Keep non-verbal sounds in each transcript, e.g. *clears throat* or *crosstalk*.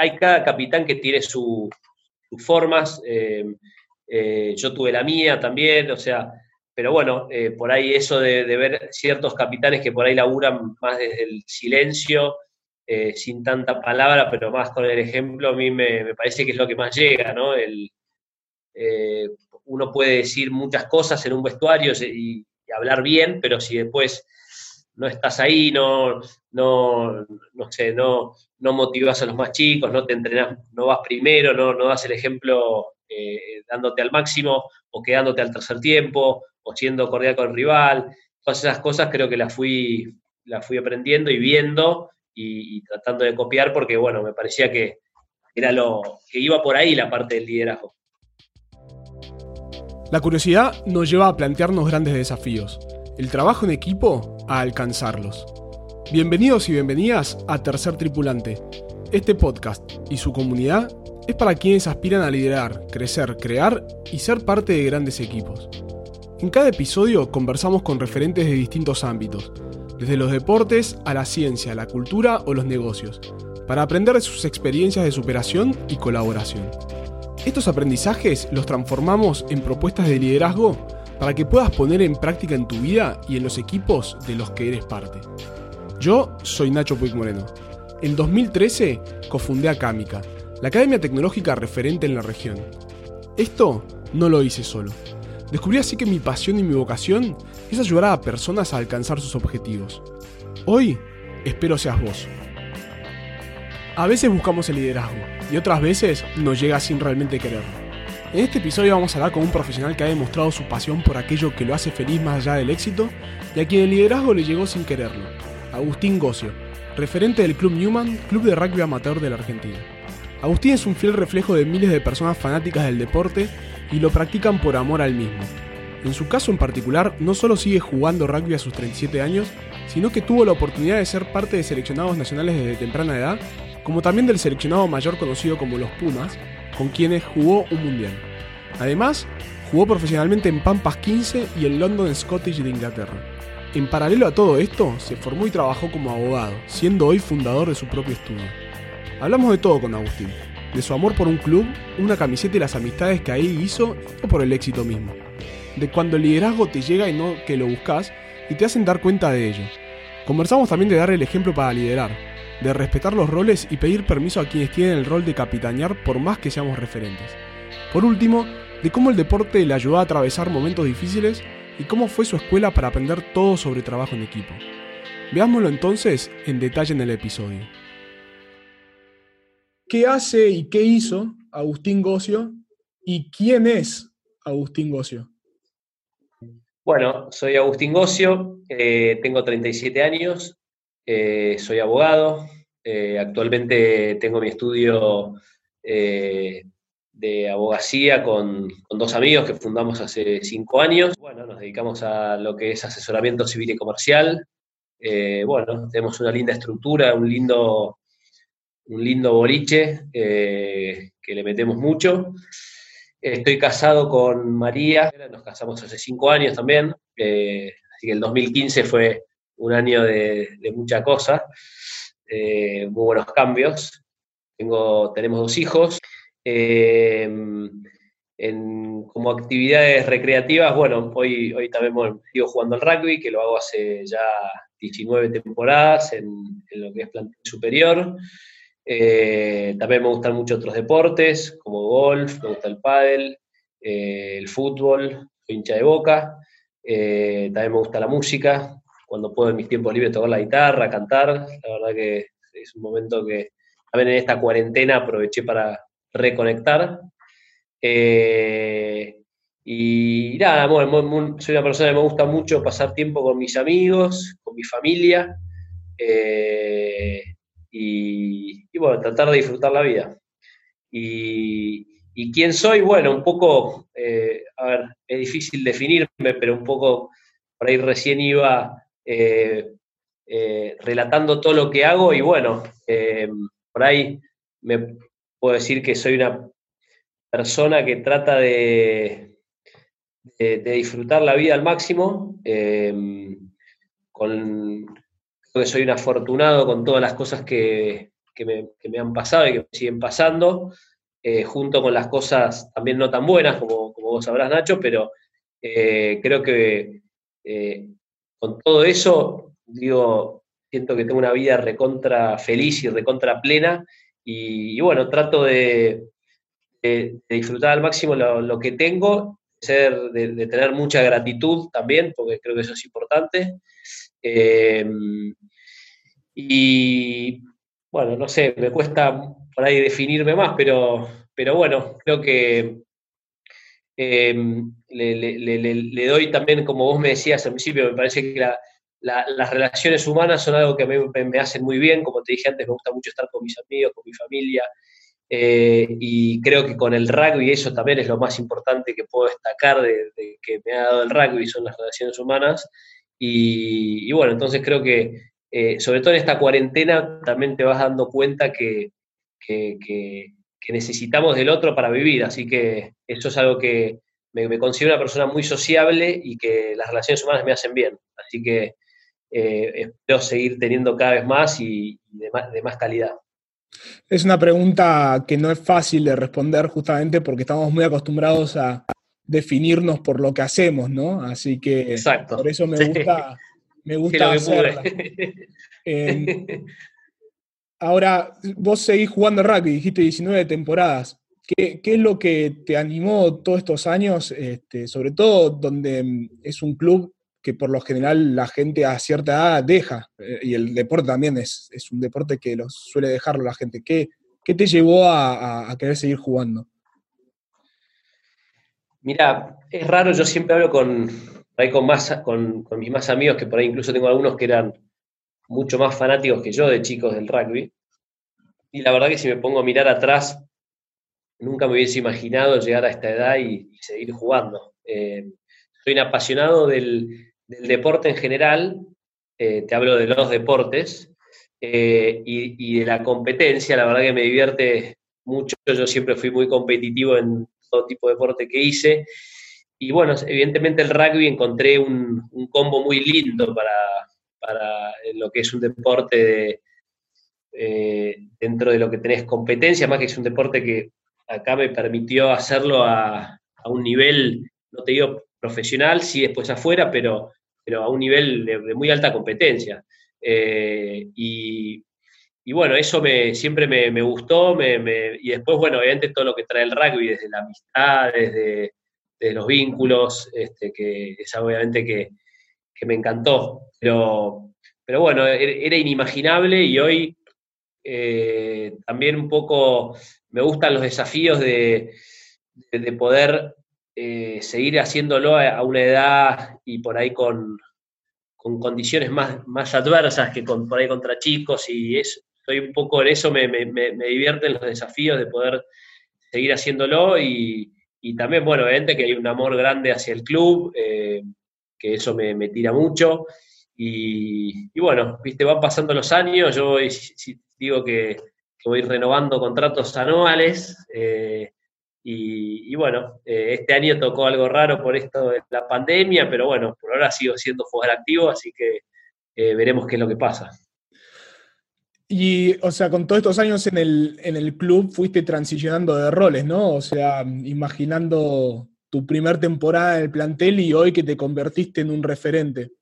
hay cada capitán que tiene sus formas. Eh, eh, yo tuve la mía también, o sea, pero bueno, por ahí eso de, ver ciertos capitanes que por ahí laburan más desde el silencio, sin tanta palabra, pero más con el ejemplo, a mí me, parece que es lo que más llega, ¿no? Uno puede decir muchas cosas en un vestuario y, hablar bien, pero si después no estás ahí, no, no, no sé, no, no motivas a los más chicos, no te entrenas, no vas primero, no, no das el ejemplo eh, dándote al máximo o quedándote al tercer tiempo o siendo cordial con el rival. Todas esas cosas creo que las fui, las fui aprendiendo y viendo y, tratando de copiar porque, bueno, me parecía que era lo que iba por ahí la parte del liderazgo. La curiosidad nos lleva a plantearnos grandes desafíos, el trabajo en equipo a alcanzarlos. Bienvenidos y bienvenidas a Tercer Tripulante. Este podcast y su comunidad es para quienes aspiran a liderar, crecer, crear y ser parte de grandes equipos. En cada episodio conversamos con referentes de distintos ámbitos, desde los deportes a la ciencia, la cultura o los negocios, para aprender de sus experiencias de superación y colaboración. Estos aprendizajes los transformamos en propuestas de liderazgo para que puedas poner en práctica en tu vida y en los equipos de los que eres parte. Yo soy Nacho Puig Moreno. En 2013 cofundé Acámica, la academia tecnológica referente en la región. Esto no lo hice solo. Descubrí así que mi pasión y mi vocación es ayudar a personas a alcanzar sus objetivos. Hoy espero seas vos. A veces buscamos el liderazgo y otras veces nos llega sin realmente quererlo. En este episodio vamos a hablar con un profesional que ha demostrado su pasión por aquello que lo hace feliz más allá del éxito y a quien el liderazgo le llegó sin quererlo. Agustín Gocio, referente del Club Newman, club de rugby amateur de la Argentina. Agustín es un fiel reflejo de miles de personas fanáticas del deporte y lo practican por amor al mismo. En su caso en particular, no solo sigue jugando rugby a sus 37 años, sino que tuvo la oportunidad de ser parte de seleccionados nacionales desde temprana edad como también del seleccionado mayor conocido como los Pumas, con quienes jugó un mundial. Además, jugó profesionalmente en Pampas 15 y en London Scottish de Inglaterra. En paralelo a todo esto, se formó y trabajó como abogado, siendo hoy fundador de su propio estudio. Hablamos de todo con Agustín, de su amor por un club, una camiseta y las amistades que ahí hizo, o por el éxito mismo. De cuando el liderazgo te llega y no que lo buscas y te hacen dar cuenta de ello. Conversamos también de dar el ejemplo para liderar, de respetar los roles y pedir permiso a quienes tienen el rol de capitanear por más que seamos referentes. Por último, de cómo el deporte le ayudó a atravesar momentos difíciles y cómo fue su escuela para aprender todo sobre trabajo en equipo. Veámoslo entonces en detalle en el episodio. ¿Qué hace y qué hizo Agustín Gocio y quién es Agustín Gocio? Bueno, soy Agustín Gocio, eh, tengo 37 años, eh, soy abogado, eh, actualmente tengo mi estudio eh, de abogacía con, dos amigos que fundamos hace cinco años. Bueno, nos dedicamos a lo que es asesoramiento civil y comercial. bueno, tenemos una linda estructura, un lindo, un lindo boliche que le metemos mucho. Estoy casado con María, nos casamos hace cinco años también, así que el 2015 fue un año de, mucha cosa, eh, muy buenos cambios. Tengo, tenemos dos hijos. Eh, como actividades recreativas, bueno, hoy, hoy también sigo jugando al rugby, que lo hago hace ya 19 temporadas en, lo que es plantel superior. Eh, también me gustan mucho otros deportes, como golf, me gusta el pádel, el fútbol, soy hincha de boca. también me gusta la música, cuando puedo en mis tiempos libres tocar la guitarra, cantar. La verdad que es un momento que también en esta cuarentena aproveché para reconectar. Eh, y nada, soy una persona que me gusta mucho pasar tiempo con mis amigos, con mi familia. Eh, y, bueno, tratar de disfrutar la vida. Y, quién soy? Bueno, un poco, eh, a ver, es difícil definirme, pero un poco por ahí recién iba relatando todo lo que hago y bueno, por ahí me puedo decir que soy una persona que trata de, de, disfrutar la vida al máximo, con, creo que soy un afortunado con todas las cosas que, que me, han pasado y que me siguen pasando, eh, junto con las cosas también no tan buenas, como, como vos sabrás, Nacho, pero eh, creo que con todo eso, digo, siento que tengo una vida recontra feliz y recontra plena, y, bueno, trato de, disfrutar al máximo lo, que tengo, ser, de, tener mucha gratitud también, porque creo que eso es importante. y bueno, no sé, me cuesta por ahí definirme más, pero, pero bueno, creo que em, le, doy también, como vos me decías al principio, me parece que las relaciones humanas son algo que me, me, hacen muy bien, como te dije antes, me gusta mucho estar con mis amigos, con mi familia, eh, y creo que con el rugby eso también es lo más importante que puedo destacar de, que me ha dado el rugby, son las relaciones humanas, y bueno, entonces creo que eh, sobre todo en esta cuarentena, también te vas dando cuenta que, necesitamos del otro para vivir. Así que eso es algo que me, considero una persona muy sociable y que las relaciones humanas me hacen bien. Así que eh, espero seguir teniendo cada vez más y, de, más, calidad. Es una pregunta que no es fácil de responder justamente porque estamos muy acostumbrados a definirnos por lo que hacemos, ¿no? Así que por eso me gusta me *laughs* gusta hacerla. *laughs* Em, ahora, vos seguís jugando rugby, dijiste 19 temporadas. ¿Qué, es lo que te animó todos estos años, este, sobre todo donde es un club que por lo general la gente a cierta edad deja, eh, y el deporte también es, es, un deporte que los suele dejarlo la gente. ¿Qué, qué te llevó a, querer seguir jugando? Mira, es raro, yo siempre hablo con, con, más, con, mis más amigos, que por ahí incluso tengo algunos que eran mucho más fanáticos que yo de chicos del rugby. Y la verdad que si me pongo a mirar atrás, nunca me hubiese imaginado llegar a esta edad y, seguir jugando. Eh, soy un apasionado del, deporte en general, eh, te hablo de los deportes, eh, y, de la competencia, la verdad que me divierte mucho, yo siempre fui muy competitivo en todo tipo de deporte que hice, y bueno, evidentemente el rugby encontré un, combo muy lindo para, lo que es un deporte eh, dentro de lo que tenés competencia, más que es un deporte que acá me permitió hacerlo a, un nivel, no te digo profesional, sí después afuera, pero, pero a un nivel de, muy alta competencia. Eh, y, bueno, eso me, siempre me, gustó, y después, bueno, obviamente todo lo que trae el rugby, desde la amistad, desde de los vínculos, este, que es obviamente que, me encantó. Pero, pero bueno, era inimaginable y hoy eh, también un poco me gustan los desafíos de, poder eh, seguir haciéndolo a, una edad y por ahí con, condiciones más, más adversas que con, por ahí contra chicos y es, estoy un poco en eso, me, me, me divierten los desafíos de poder seguir haciéndolo y, y también, bueno, evidente que hay un amor grande hacia el club, eh, que eso me, tira mucho. Y, bueno, viste, van pasando los años, yo digo que, voy renovando contratos anuales. Eh, y, bueno, eh, este año tocó algo raro por esto de la pandemia, pero bueno, por ahora sigo siendo jugador activo, así que veremos qué es lo que pasa. Y, o sea, con todos estos años en el, en el club fuiste transicionando de roles, ¿no? O sea, imaginando tu primer temporada en el plantel y hoy que te convertiste en un referente.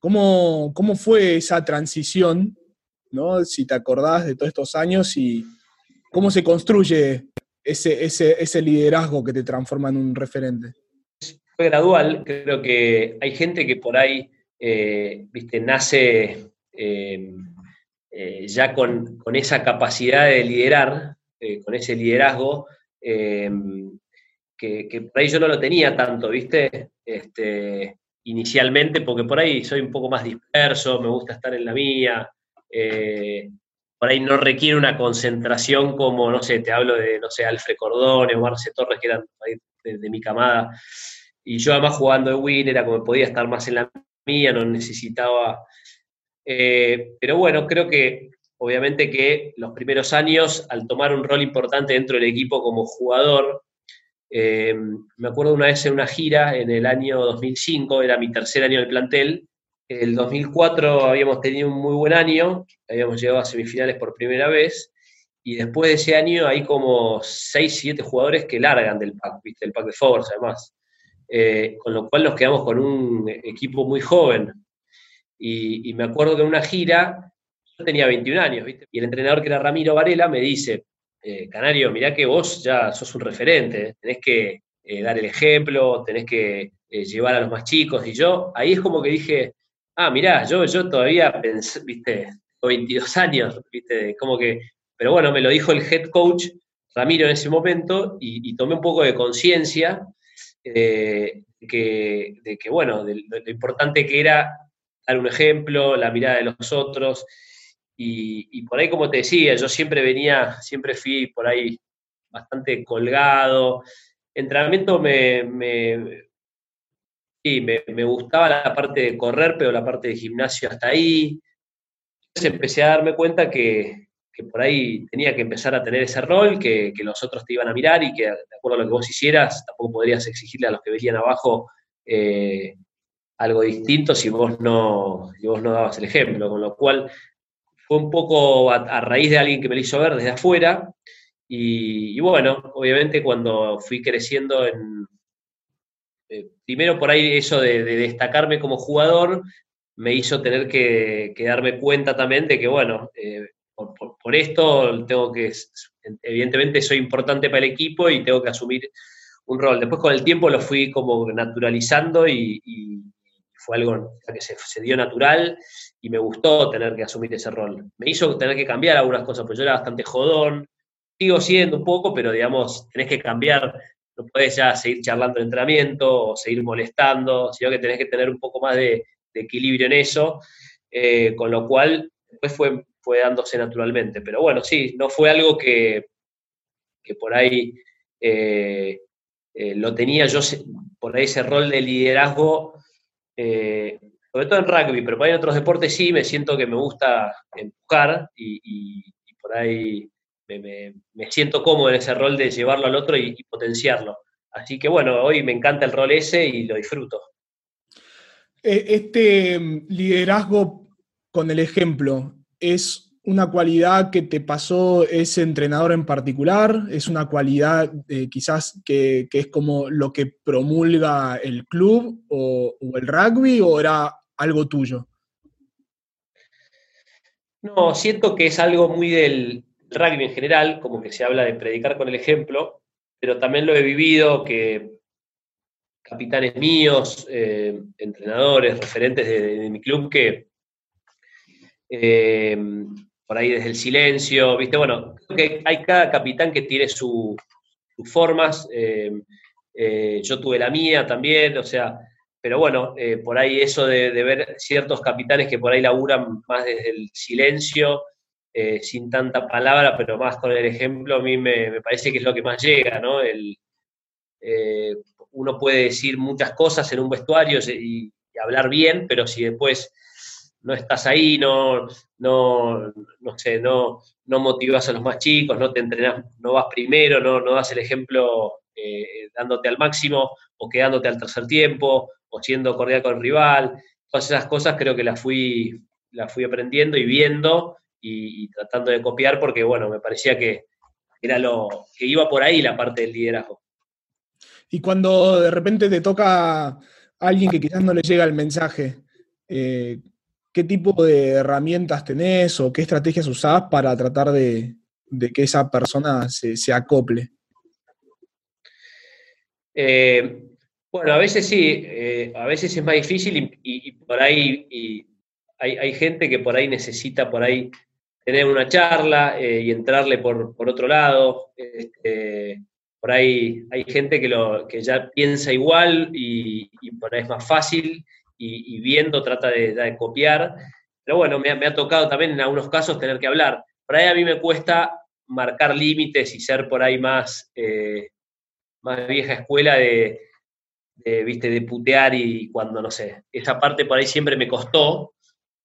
¿Cómo, cómo fue esa transición, ¿no? Si te acordás de todos estos años y cómo se construye ese, ese, ese liderazgo que te transforma en un referente. Fue gradual, creo que hay gente que por ahí, eh, viste, nace... Eh, eh, ya con, esa capacidad de liderar, con ese liderazgo, eh, que, por ahí yo no lo tenía tanto, ¿viste? Este, inicialmente, porque por ahí soy un poco más disperso, me gusta estar en la mía, por ahí no requiere una concentración como, no sé, te hablo de, no sé, Alfred Cordone o Marce Torres, que eran de, mi camada, y yo además jugando de win era como podía estar más en la mía, no necesitaba eh, pero bueno, creo que obviamente que los primeros años, al tomar un rol importante dentro del equipo como jugador, eh, me acuerdo una vez en una gira en el año 2005, era mi tercer año en el plantel, el 2004 habíamos tenido un muy buen año, habíamos llegado a semifinales por primera vez, y después de ese año hay como 6, 7 jugadores que largan del pack, ¿viste? El pack de Force además. Eh, con lo cual nos quedamos con un equipo muy joven. Y, me acuerdo que en una gira, yo tenía 21 años. Y el entrenador que era Ramiro Varela me dice, eh, Canario, mirá que vos ya sos un referente, tenés que eh, dar el ejemplo, tenés que llevar a los más chicos. Y yo, ahí es como que dije, ah, mirá, yo, yo todavía pensé, viste, 22 años, viste, como que pero bueno, me lo dijo el head coach Ramiro en ese momento y, tomé un poco de conciencia eh, de, que, bueno, lo importante que era dar un ejemplo, la mirada de los otros. Y, por ahí, como te decía, yo siempre venía, siempre fui por ahí bastante colgado. Entrenamiento me, me, sí, me, gustaba la parte de correr, pero la parte de gimnasio hasta ahí. Entonces empecé a darme cuenta que, que por ahí tenía que empezar a tener ese rol, que, los otros te iban a mirar y que de acuerdo a lo que vos hicieras, tampoco podrías exigirle a los que venían abajo eh, algo distinto si vos, no, vos no dabas el ejemplo, con lo cual fue un poco a, raíz de alguien que me lo hizo ver desde afuera y, bueno, obviamente cuando fui creciendo en... Eh, primero por ahí eso de, destacarme como jugador, me hizo tener que, darme cuenta también de que, bueno, eh, por, esto tengo que, evidentemente soy importante para el equipo y tengo que asumir un rol. Después con el tiempo lo fui como naturalizando y, fue algo que se, dio natural y me gustó tener que asumir ese rol. Me hizo tener que cambiar algunas cosas, porque yo era bastante jodón, sigo siendo un poco, pero digamos, tenés que cambiar, no puedes ya seguir charlando en entrenamiento o seguir molestando, sino que tenés que tener un poco más de, equilibrio en eso, eh, con lo cual después fue dándose naturalmente. Pero bueno, sí, no fue algo que, que por ahí eh, eh, lo tenía yo, por ahí ese rol de liderazgo, sobre todo en rugby, pero por ahí en otros deportes sí, me siento que me gusta empujar y, por ahí me, siento cómodo en ese rol de llevarlo al otro y, y potenciarlo. Así que bueno, hoy me encanta el rol ese y lo disfruto. Este mm, liderazgo con el ejemplo, ¿Es una cualidad que te pasó ese entrenador en particular? ¿Es una cualidad eh, quizás que, es como lo que promulga el club o, el rugby o era algo tuyo? No, siento que es algo muy del rugby en general, como que se habla de predicar con el ejemplo, pero también lo he vivido que capitanes míos, eh, entrenadores, referentes de, mi club que eh, por ahí desde el silencio, ¿viste? Bueno, creo que hay cada capitán que tiene sus formas, eh, yo tuve la mía también, o sea, pero bueno, por ahí eso de, ver ciertos capitanes que por ahí laburan más desde el silencio, sin tanta palabra, pero más con el ejemplo, a mí me, parece que es lo que más llega, ¿no? uno puede decir muchas cosas en un vestuario y hablar bien, pero si después no estás ahí, no, no, no sé, no, no motivas a los más chicos, no te entrenas, no vas primero, no, no das el ejemplo eh, dándote al máximo o quedándote al tercer tiempo o siendo cordial con el rival. Todas esas cosas creo que las fui, las fui aprendiendo y viendo y, tratando de copiar porque, bueno, me parecía que era lo que iba por ahí la parte del liderazgo. Y cuando de repente te toca a alguien que quizás no le llega el mensaje, eh, ¿qué tipo de herramientas tenés o qué estrategias usás para tratar de, que esa persona se, acople? Eh, bueno, a veces sí, eh, a veces es más difícil y, por ahí hay, gente que por ahí necesita por ahí tener una charla eh, y entrarle por, otro lado. Este, por ahí hay gente que, lo, que ya piensa igual y, y por ahí es más fácil y, viendo trata de, copiar. Pero bueno, me, ha tocado también en algunos casos tener que hablar. Por ahí a mí me cuesta marcar límites y ser por ahí más, eh, más vieja escuela de, ¿viste? de putear y cuando, no sé, esa parte por ahí siempre me costó.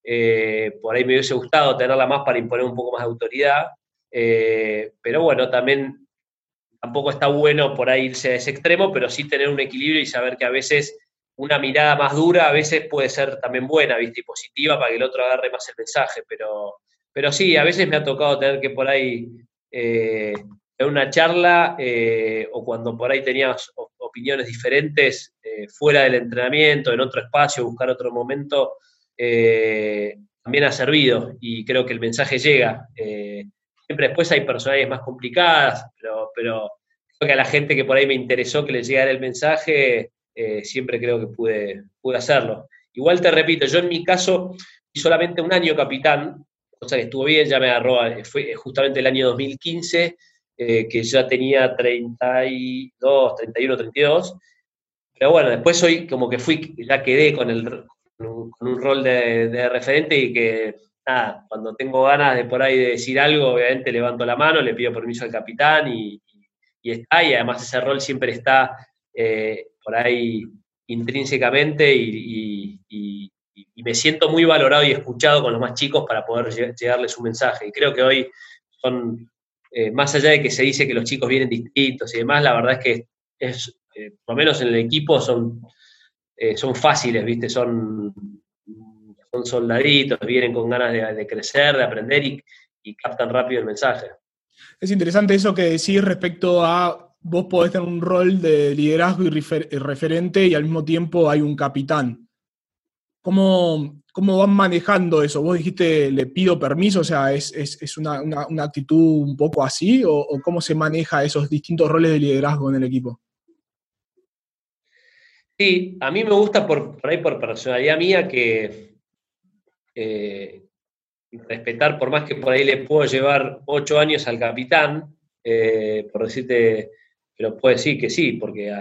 Eh, por ahí me hubiese gustado tenerla más para imponer un poco más de autoridad. Eh, pero bueno, también tampoco está bueno por ahí irse a ese extremo, pero sí tener un equilibrio y saber que a veces una mirada más dura a veces puede ser también buena, ¿viste? Y positiva para que el otro agarre más el mensaje, pero, pero sí, a veces me ha tocado tener que por ahí en una charla o cuando por ahí tenías opiniones diferentes fuera del entrenamiento, en otro espacio, buscar otro momento, también ha servido y creo que el mensaje llega. siempre después hay personalidades más complicadas, pero, creo que a la gente que por ahí me interesó que le llegara el mensaje, siempre creo que pude, pude hacerlo. Igual te repito, yo en mi caso fui solamente un año capitán, cosa que estuvo bien, ya me agarró, eh, fue justamente el año 2015, eh, que ya tenía 32, 31, 32. Pero bueno, después hoy como que fui, ya quedé con, el, con un, rol de, referente y que, nada, cuando tengo ganas de por ahí de decir algo, obviamente levanto la mano, le pido permiso al capitán y, está, y además ese rol siempre está eh, por ahí intrínsecamente y, me siento muy valorado y escuchado con los más chicos para poder llegarles un mensaje. Y creo que hoy son, eh, más allá de que se dice que los chicos vienen distintos y demás, la verdad es que es, eh, por lo menos en el equipo son, eh, son fáciles, ¿viste? Son, son soldaditos, vienen con ganas de, crecer, de aprender y, captan rápido el mensaje. Es interesante eso que decís respecto a vos podés tener un rol de liderazgo y referente y al mismo tiempo hay un capitán. ¿Cómo, cómo van manejando eso? Vos dijiste, le pido permiso, o sea, ¿es, es, una, una, actitud un poco así o, cómo se maneja esos distintos roles de liderazgo en el equipo? Sí, a mí me gusta por, por ahí por personalidad mía que eh, respetar, por más que por ahí le puedo llevar ocho años al capitán, eh, por decirte, pero puede decir que sí, porque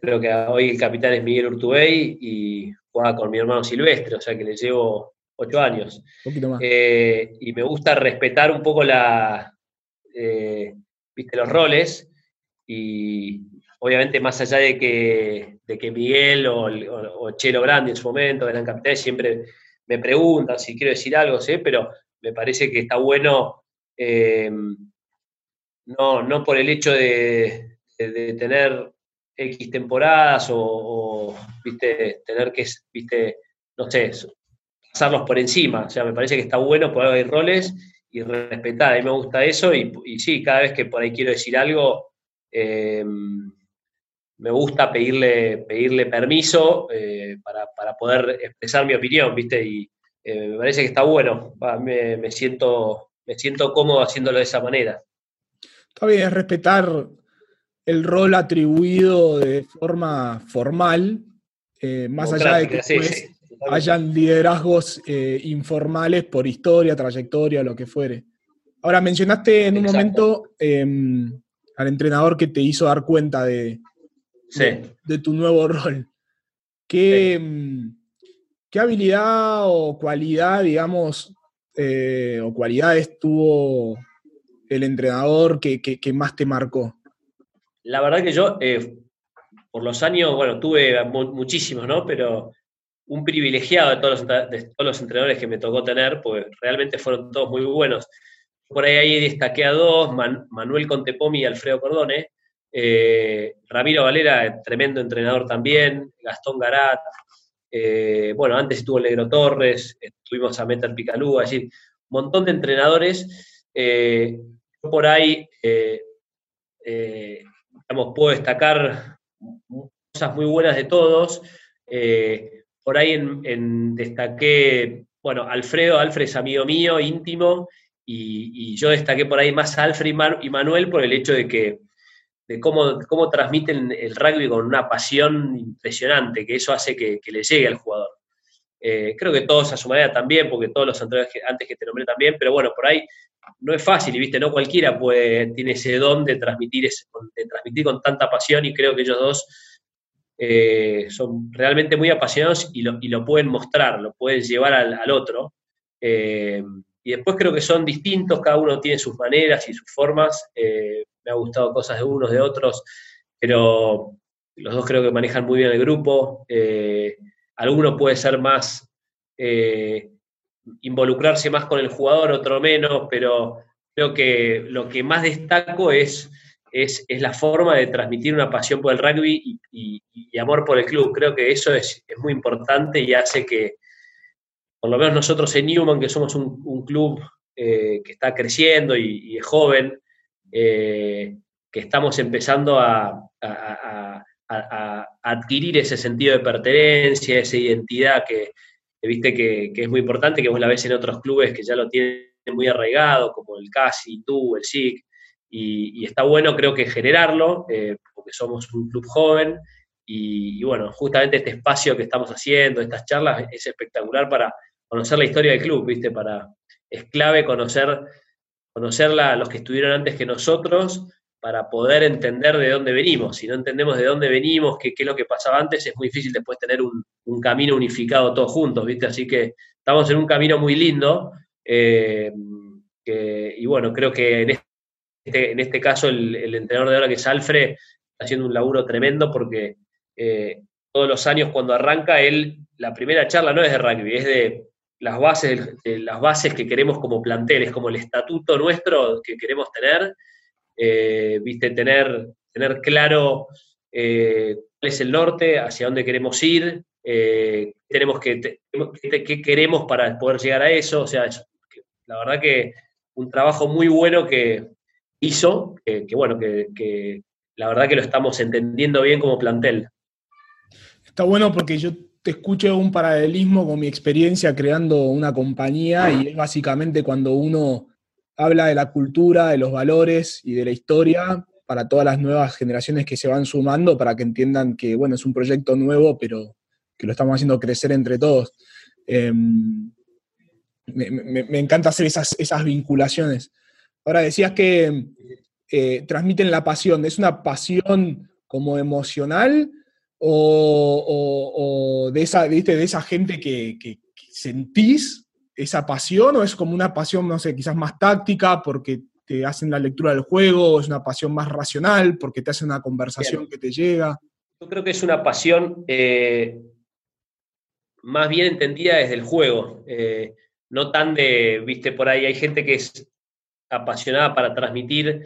creo que hoy el capitán es Miguel Urtubey y juega con mi hermano Silvestre, o sea que le llevo ocho años. Eh, y me gusta respetar un poco la, viste, los roles y obviamente más allá de que, de que Miguel o, Chelo Grande en su momento eran capitanes, siempre me preguntan si quiero decir algo, ¿sí? pero me parece que está bueno eh, no, no por el hecho de, tener X temporadas o, viste, tener que, viste, no sé, pasarlos por encima. O sea, me parece que está bueno poder haber roles y respetar. A mí me gusta eso y, sí, cada vez que por ahí quiero decir algo, eh, me gusta pedirle, pedirle permiso eh, para, poder expresar mi opinión, ¿viste? Y eh, me parece que está bueno. me, siento, me siento cómodo haciéndolo de esa manera. Está bien, es respetar el rol atribuido de forma formal, eh, más allá de que hayan liderazgos informales por historia, trayectoria, lo que fuere. Ahora, mencionaste en un momento em, al entrenador que te hizo dar cuenta de, de, tu nuevo rol. ¿Qué, em, ¿Qué, habilidad o cualidad, digamos, eh, o cualidades tuvo el entrenador que, más te marcó? La verdad que yo, eh, por los años, bueno, tuve muchísimos, ¿no? Pero un privilegiado de todos, los, de todos los entrenadores que me tocó tener, pues realmente fueron todos muy buenos. Por ahí, ahí destaqué a dos, Manuel Contepomi y Alfredo Cordone. Eh, Ramiro Valera, tremendo entrenador también, Gastón Garat, eh, bueno, antes estuvo Negro Torres, estuvimos a Meter Picalú, allí, un montón de entrenadores por ahí, eh, eh, puedo destacar cosas muy buenas de todos. Eh, por ahí en, destaqué, bueno, Alfredo, Alfred es amigo mío, íntimo, y, yo destaqué por ahí más a Alfred y, Manuel por el hecho de que de cómo, cómo transmiten el rugby con una pasión impresionante, que eso hace que, le llegue al jugador. creo que todos a su manera también, porque todos los entrenadores antes que te nombré también, pero bueno, por ahí no es fácil, y viste, no cualquiera puede, tiene ese don de transmitir, de transmitir con tanta pasión y creo que ellos dos eh, son realmente muy apasionados y lo, pueden mostrar, lo pueden llevar al, otro. Eh, y después creo que son distintos, cada uno tiene sus maneras y sus formas. Eh, me ha gustado cosas de unos, de otros, pero los dos creo que manejan muy bien el grupo. alguno puede ser más involucrarse más con el jugador, otro menos, pero creo que lo que más destaco es, es, la forma de transmitir una pasión por el rugby y, amor por el club. Creo que eso es, muy importante y hace que, por lo menos nosotros en Newman, que somos un, club que está creciendo y, es joven, que estamos empezando a, adquirir ese sentido de pertenencia, esa identidad que, viste que, es muy importante, que vos la ves en otros clubes que ya lo tienen muy arraigado, como el CASI, tú, el SIC, y, está bueno creo que generarlo, eh, porque somos un club joven, y, bueno, justamente este espacio que estamos haciendo, estas charlas, es espectacular para conocer la historia del club, ¿viste? Para, es clave conocer, conocerla los que estuvieron antes que nosotros, para poder entender de dónde venimos. Si no entendemos de dónde venimos, qué, es lo que pasaba antes, es muy difícil después tener un, camino unificado todos juntos, ¿viste? Así que estamos en un camino muy lindo. Eh, y bueno, creo que en este, en este caso el, entrenador de ahora, que es Alfred, está haciendo un laburo tremendo porque eh, todos los años cuando arranca, él, la primera charla no es de rugby, es de las bases, de las bases que queremos como plantel, es como el estatuto nuestro que queremos tener eh, viste, tener, tener claro eh, cuál es el norte, hacia dónde queremos ir, eh, tenemos que, qué queremos para poder llegar a eso. O sea, la verdad que un trabajo muy bueno que hizo, que, bueno, que, la verdad que lo estamos entendiendo bien como plantel. Está bueno porque yo te escucho un paralelismo con mi experiencia creando una compañía y es básicamente cuando uno habla de la cultura, de los valores y de la historia para todas las nuevas generaciones que se van sumando, para que entiendan que, bueno, es un proyecto nuevo, pero que lo estamos haciendo crecer entre todos. Em, me, encanta hacer esas, vinculaciones. Ahora, decías que eh, transmiten la pasión. ¿Es una pasión como emocional o, de, esa, de esa gente que, que sentís esa pasión o es como una pasión, no sé, quizás más táctica porque te hacen la lectura del juego, o es una pasión más racional porque te hacen una conversación que te llega? Yo creo que es una pasión eh, más bien entendida desde el juego, eh, no tan de, viste, por ahí hay gente que es apasionada para transmitir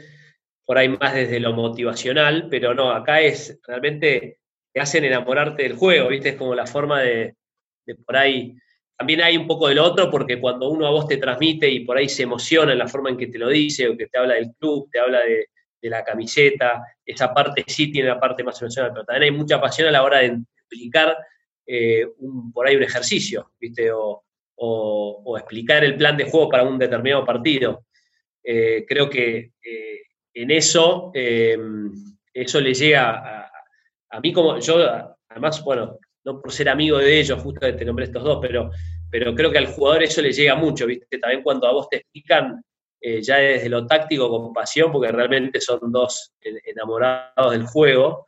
por ahí más desde lo motivacional, pero no, acá es realmente hacen enamorarte del juego, viste, es como la forma de, por ahí también hay un poco del otro porque cuando uno a vos te transmite y por ahí se emociona en la forma en que te lo dice o que te habla del club, te habla de, la camiseta, esa parte sí tiene la parte más emocional, pero también hay mucha pasión a la hora de explicar eh, por ahí un ejercicio, ¿viste? O, explicar el plan de juego para un determinado partido. Eh, creo que eh, en eso, eso le llega a, a, mí como yo, además, bueno, no por ser amigo de ellos, justo te nombré estos dos, pero, pero creo que al jugador eso le llega mucho, ¿viste? También cuando a vos te explican eh, ya desde lo táctico con pasión, porque realmente son dos enamorados del juego,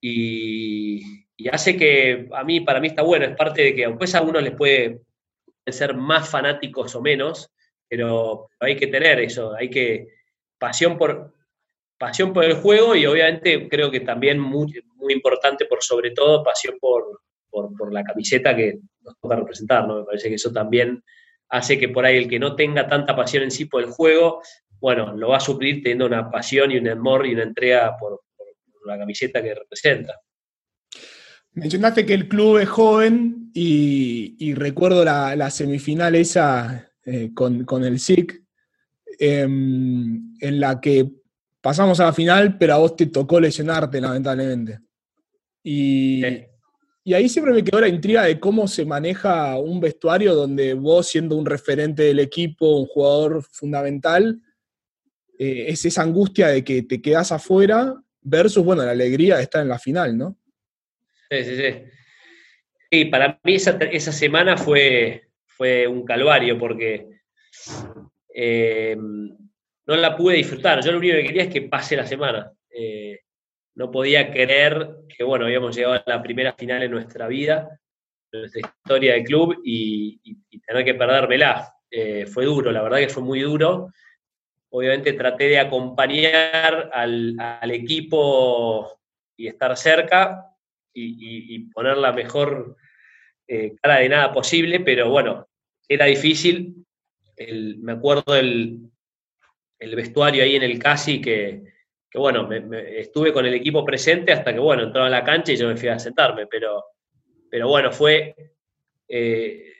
y, hace que a mí, para mí está bueno, es parte de que aunque a uno les puede ser más fanáticos o menos, pero hay que tener eso, hay que pasión por, pasión por el juego y obviamente creo que también muy, importante por sobre todo pasión por, por, la camiseta que nos toca representar, ¿no? Me parece que eso también hace que por ahí el que no tenga tanta pasión en sí por el juego, bueno, lo va a suplir teniendo una pasión y un amor y una entrega por, la camiseta que representa. Mencionaste que el club es joven y, recuerdo la, semifinal esa eh, con, el SIC, em, en la que pasamos a la final, pero a vos te tocó lesionarte, lamentablemente. Y, ahí siempre me quedó la intriga de cómo se maneja un vestuario donde vos, siendo un referente del equipo, un jugador fundamental, eh, es esa angustia de que te quedas afuera versus, bueno, la alegría de estar en la final, ¿no? Sí, sí, sí. Y para mí esa, semana fue, fue un calvario porque eh, no la pude disfrutar. Yo lo único que quería es que pase la semana. Eh, no podía creer que, bueno, habíamos llegado a la primera final en nuestra vida, en nuestra historia de club, y, tener que perdérmela. Eh, fue duro, la verdad que fue muy duro. Obviamente traté de acompañar al, equipo y estar cerca y, poner la mejor eh, cara de nada posible, pero bueno, era difícil. me acuerdo del, el vestuario ahí en el Casi, que, bueno, estuve con el equipo presente hasta que, bueno, entraba a la cancha y yo me fui a sentarme, pero, pero bueno, fue, eh,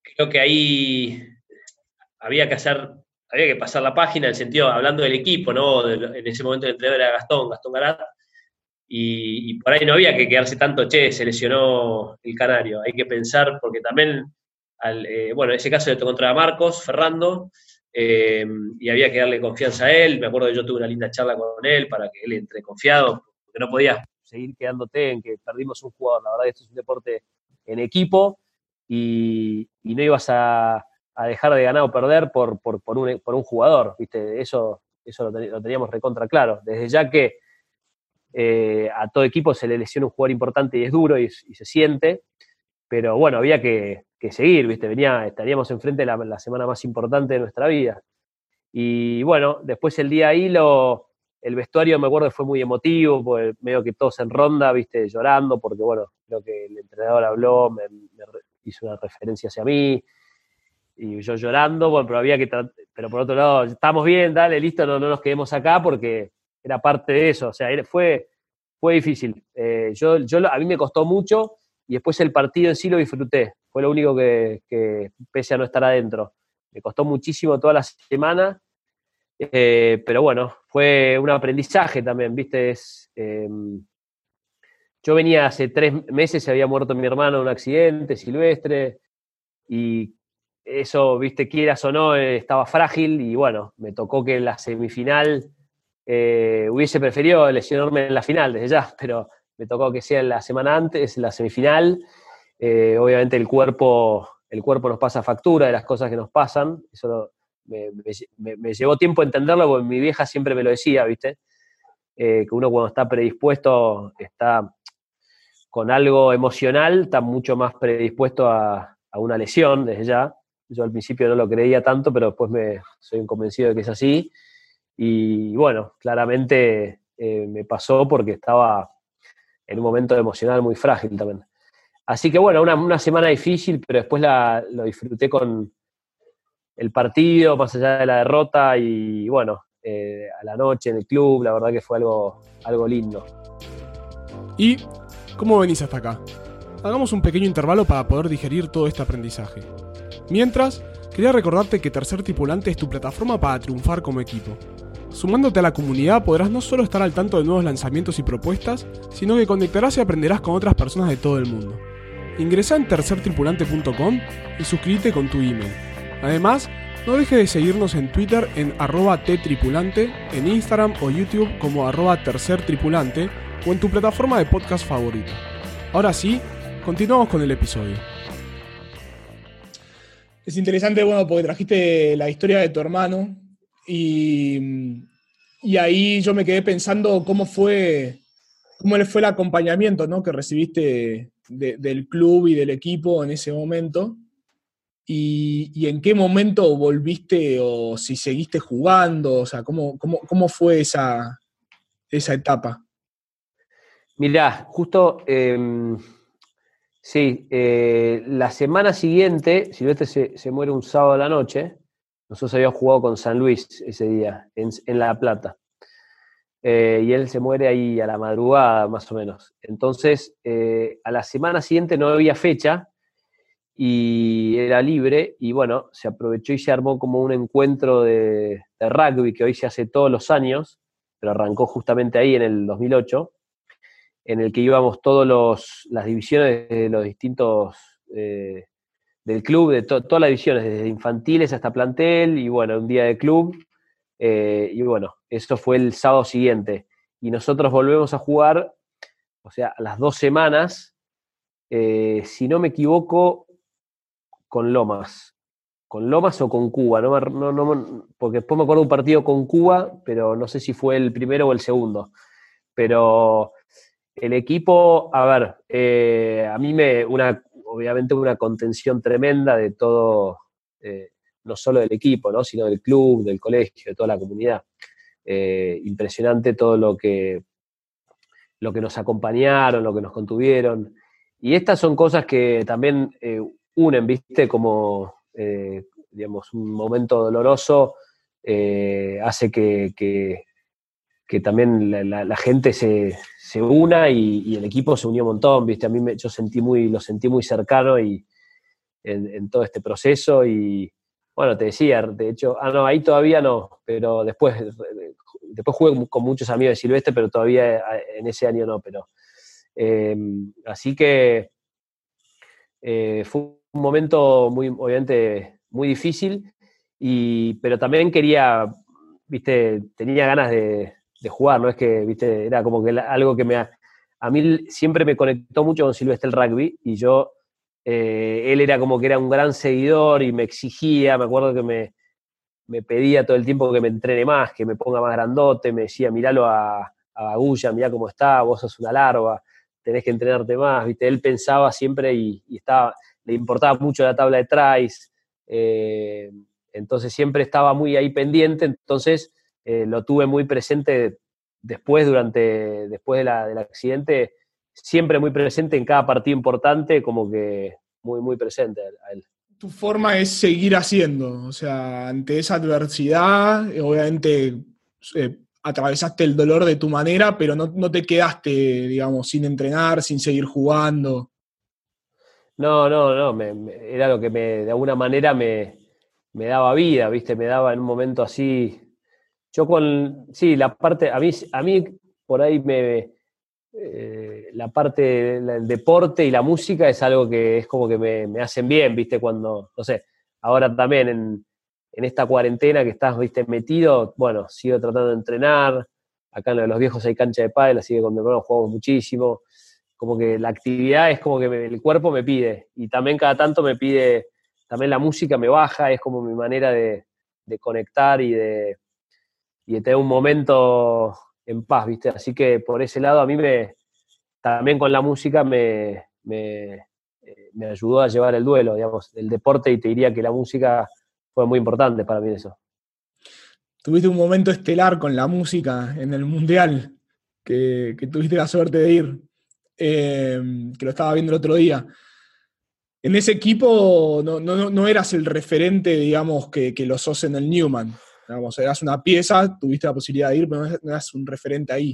creo que ahí había que hacer, había que pasar la página en el sentido, hablando del equipo, ¿no? en ese momento el entrenador era Gastón, Gastón Garat, y, por ahí no había que quedarse tanto, che, se lesionó el canario. Hay que pensar, porque también, eh, bueno, en ese caso le tocó contra Marcos, Ferrando, eh, y había que darle confianza a él. Me acuerdo que yo tuve una linda charla con él para que él entre confiado, porque no podías seguir quedándote en que perdimos un jugador. La verdad esto es un deporte en equipo y, no ibas a, dejar de ganar o perder por, un, jugador, ¿viste? Eso, eso lo, teníamos recontra claro. Desde ya que eh, a todo equipo se le lesiona un jugador importante y es duro y, se siente, pero bueno, había que, seguir, ¿viste? Venía, estaríamos enfrente de la, semana más importante de nuestra vida. Y bueno, después el día ahí lo, el vestuario me acuerdo fue muy emotivo, medio que todos en ronda, viste, llorando, porque bueno, creo que el entrenador habló, me, hizo una referencia hacia mí, y yo llorando, bueno, pero había que, pero por otro lado, estamos bien, dale, listo, no, no nos quedemos acá porque era parte de eso, o sea, fue, fue difícil. Eh, yo, yo, a mí me costó mucho y después el partido en sí lo disfruté, fue lo único que, pese a no estar adentro. Me costó muchísimo toda la semana, eh, pero bueno, fue un aprendizaje también, ¿viste? Em, yo venía hace tres meses, se había muerto mi hermano en un accidente silvestre y eso, viste, quieras o no, estaba frágil y bueno, me tocó que en la semifinal eh, hubiese preferido lesionarme en la final desde ya, pero me tocó que sea la semana antes, la semifinal. obviamente el cuerpo, el cuerpo nos pasa factura de las cosas que nos pasan, eso me, llevó tiempo entenderlo porque mi vieja siempre me lo decía, ¿viste? Eh, que uno cuando está predispuesto, está con algo emocional, está mucho más predispuesto a, una lesión desde ya. Yo al principio no lo creía tanto, pero después me soy convencido de que es así. Y bueno, claramente eh, me pasó porque estaba en un momento emocional muy frágil también. Así que bueno, una, semana difícil, pero después la, lo disfruté con, el partido, más allá de la derrota y bueno, eh, a la noche en el club, la verdad que fue algo, algo lindo. ¿Y cómo venís hasta acá? Hagamos un pequeño intervalo para poder digerir todo este aprendizaje. Mientras, quería recordarte que Tercer Tripulante es tu plataforma para triunfar como equipo. Sumándote a la comunidad podrás no solo estar al tanto de nuevos lanzamientos y propuestas, sino que conectarás y aprenderás con otras personas de todo el mundo. Ingresa en tercertripulante.com y suscríbete con tu email. Además, no dejes de seguirnos en Twitter en arroba ttripulante, en Instagram o YouTube como arroba tercertripulante o en tu plataforma de podcast favorita. Ahora sí, continuamos con el episodio. Es interesante, bueno, porque trajiste la historia de tu hermano y, ahí yo me quedé pensando cómo fue, cómo le fue el acompañamiento ¿no? que recibiste del club y del equipo en ese momento y, en qué momento volviste o si seguiste jugando, o sea, cómo, cómo, fue esa, esa etapa. Mirá, justo, em, sí, eh, la semana siguiente, Silvestre se, se, muere un sábado a la noche, nosotros habíamos jugado con San Luis ese día, en, La Plata. Eh, y él se muere ahí a la madrugada, más o menos. Entonces, eh, a la semana siguiente no había fecha, y era libre y bueno, se aprovechó y se armó como un encuentro de, rugby que hoy se hace todos los años, pero arrancó justamente ahí en el 2008, en el que íbamos todas las divisiones de los distintos eh, del club, de todas las divisiones, desde infantiles hasta plantel y bueno, un día de club. Eh, y bueno, eso fue el sábado siguiente. Y nosotros volvemos a jugar, o sea, a las dos semanas, eh, si no me equivoco, con Lomas. Con Lomas o con Cuba, no, no, porque después me acuerdo un partido con Cuba, pero no sé si fue el primero o el segundo. Pero el equipo, a ver, eh, a mí me, una, obviamente una contención tremenda de todo, eh, no solo del equipo, ¿no? sino del club, del colegio, de toda la comunidad. Eh, impresionante todo lo que, lo que nos acompañaron, lo que nos contuvieron. Y estas son cosas que también unen, ¿viste? Como, eh, digamos, un momento doloroso eh, hace que, también la, gente se, se una y, el equipo se unió un montón, ¿viste? A mí me, yo sentí muy, lo sentí muy cercano y en, todo este proceso y, bueno, te decía, de hecho, ah, no, ahí todavía no, pero después, después jugué con muchos amigos de Silvestre, pero todavía eh, en ese año no, pero... Em, así que eh, fue un momento muy, obviamente, muy difícil, y, pero también quería, viste, tenía ganas de, jugar, no es que, viste, era como que algo que me... A mí siempre me conectó mucho con Silvestre el rugby, y yo eh, él era como que era un gran seguidor y me exigía, me acuerdo que me, me, pedía todo el tiempo que me entrene más, que me ponga más grandote, me decía, miralo a, a Agulla, mirá cómo está, vos sos una larva, tenés que entrenarte más, ¿viste? Él pensaba siempre y, estaba, le importaba mucho la tabla de tries, eh, entonces siempre estaba muy ahí pendiente, entonces eh, lo tuve muy presente después, durante, después de la, del accidente, siempre muy presente en cada partido importante, como que muy, muy presente a él. Tu forma es seguir haciendo, o sea, ante esa adversidad, obviamente eh, atravesaste el dolor de tu manera, pero no, te quedaste, digamos, sin entrenar, sin seguir jugando. No, no, no, era lo que me, de alguna manera me, me daba vida, ¿viste? Me daba en un momento así. Yo con, sí, la parte, a mí, a mí por ahí me, eh, la parte del deporte y la música es algo que es como que me, hacen bien, ¿viste? Cuando, no sé, ahora también en, esta cuarentena que estás, ¿viste? Metido, bueno, sigo tratando de entrenar, acá en los viejos hay cancha de pádel, así que con mi hermano jugamos muchísimo, como que la actividad es como que el cuerpo me pide, y también cada tanto me pide, también la música me baja, es como mi manera de, conectar y de, y tener un momento en paz, ¿viste? Así que por ese lado a mí me, también con la música me, me, eh, ayudó a llevar el duelo, digamos, del deporte y te diría que la música fue muy importante para mí eso. Tuviste un momento estelar con la música en el Mundial, que, tuviste la suerte de ir, em, que lo estaba viendo el otro día. En ese equipo no, no, eras el referente, digamos, que, que, lo sos en el Newman. Digamos, eras una pieza, tuviste la posibilidad de ir, pero no eras un referente ahí.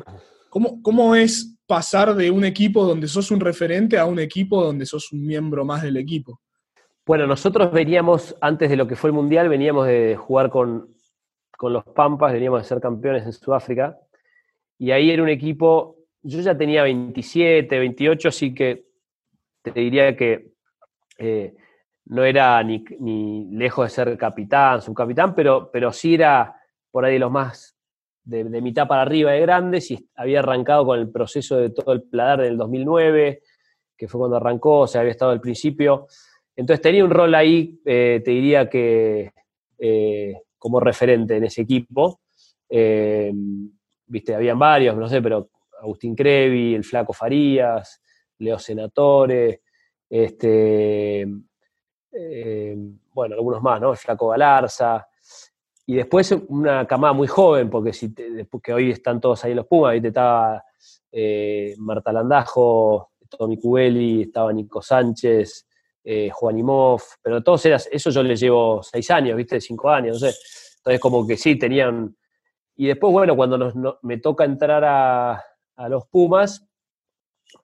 ¿Cómo, ¿Cómo, es pasar de un equipo donde sos un referente a un equipo donde sos un miembro más del equipo? Bueno, nosotros veníamos, antes de lo que fue el Mundial, veníamos de jugar con, con los Pampas, veníamos de ser campeones en Sudáfrica, y ahí era un equipo, yo ya tenía 27, 28, así que te diría que eh, no era ni, lejos de ser capitán, subcapitán, pero, pero sí era por ahí de los más de, mitad para arriba de grandes y había arrancado con el proceso de todo el pladar del 2009, que fue cuando arrancó, o sea, había estado al principio. Entonces tenía un rol ahí, eh, te diría que eh, como referente en ese equipo. Eh, viste, habían varios, no sé, pero Agustín Crevi, el Flaco Farías, Leo Senatore, este, eh, bueno, algunos más, ¿no? Flaco Galarza. Y después una camada muy joven, porque si que hoy están todos ahí en los Pumas, te estaba eh, Marta Landajo, Tommy Cubeli, estaba Nico Sánchez, eh, Juan Imov, pero todos eras, eso yo les llevo seis años, ¿viste? Cinco años, no sé. Entonces como que sí, tenían... Y después, bueno, cuando me toca entrar a, a los Pumas,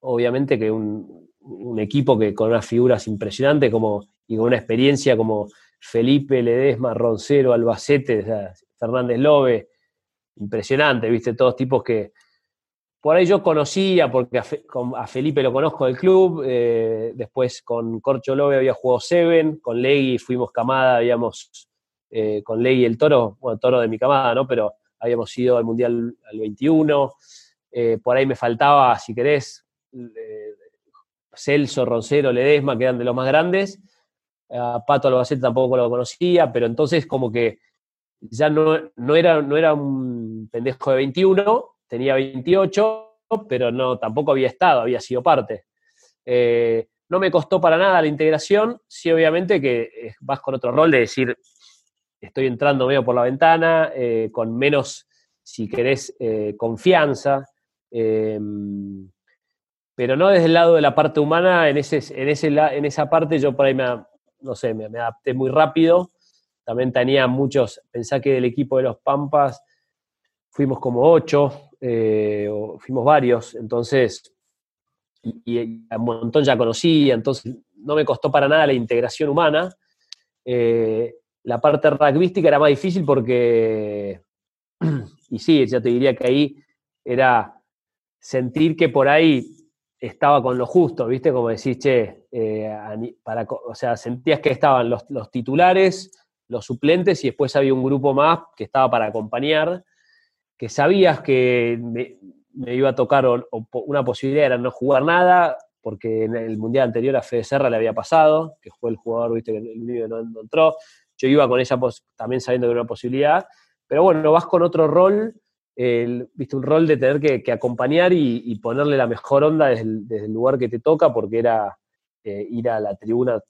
obviamente que un, un equipo que con unas figuras impresionantes como, y con una experiencia como Felipe Ledesma, Roncero, Albacete, Fernández Lobe, impresionante, viste, todos tipos que por ahí yo conocía, porque a, Felipe lo conozco del club, eh, después con Corcho Lobe había jugado Seven, con Legui fuimos camada, habíamos, eh, con Legui el toro, bueno, toro de mi camada, ¿no? Pero habíamos ido al Mundial al 21, eh, por ahí me faltaba, si querés, Celso, Roncero, Ledesma, que eran de los más grandes. Pato Albacete tampoco lo conocía, pero entonces como que ya no, no, era, no era un pendejo de 21, tenía 28, pero no, tampoco había estado, había sido parte. Eh, no me costó para nada la integración, sí obviamente que eh, vas con otro rol de decir, estoy entrando medio por la ventana, eh, con menos, si querés, confianza pero no desde el lado de la parte humana, en, ese, en, ese, en esa parte yo por ahí me, no sé, me, adapté muy rápido, también tenía muchos, pensá que del equipo de los Pampas fuimos como ocho, eh, fuimos varios, entonces, y, un montón ya conocía, entonces no me costó para nada la integración humana, eh, la parte rugbyística era más difícil porque, *clears throat* y sí, ya te diría que ahí era sentir que por ahí estaba con lo justo, ¿viste? Como decís, che, eh, para, o sea, sentías que estaban los, titulares, los suplentes y después había un grupo más que estaba para acompañar, que sabías que me, iba a tocar una posibilidad era no jugar nada, porque en el mundial anterior a Fede Serra le había pasado, que fue el jugador, viste, que el niño no, entró. Yo iba con esa también sabiendo que era una posibilidad, pero bueno, vas con otro rol viste, un rol de tener que, acompañar y, ponerle la mejor onda desde el, lugar que te toca, porque era eh, ir a la tribuna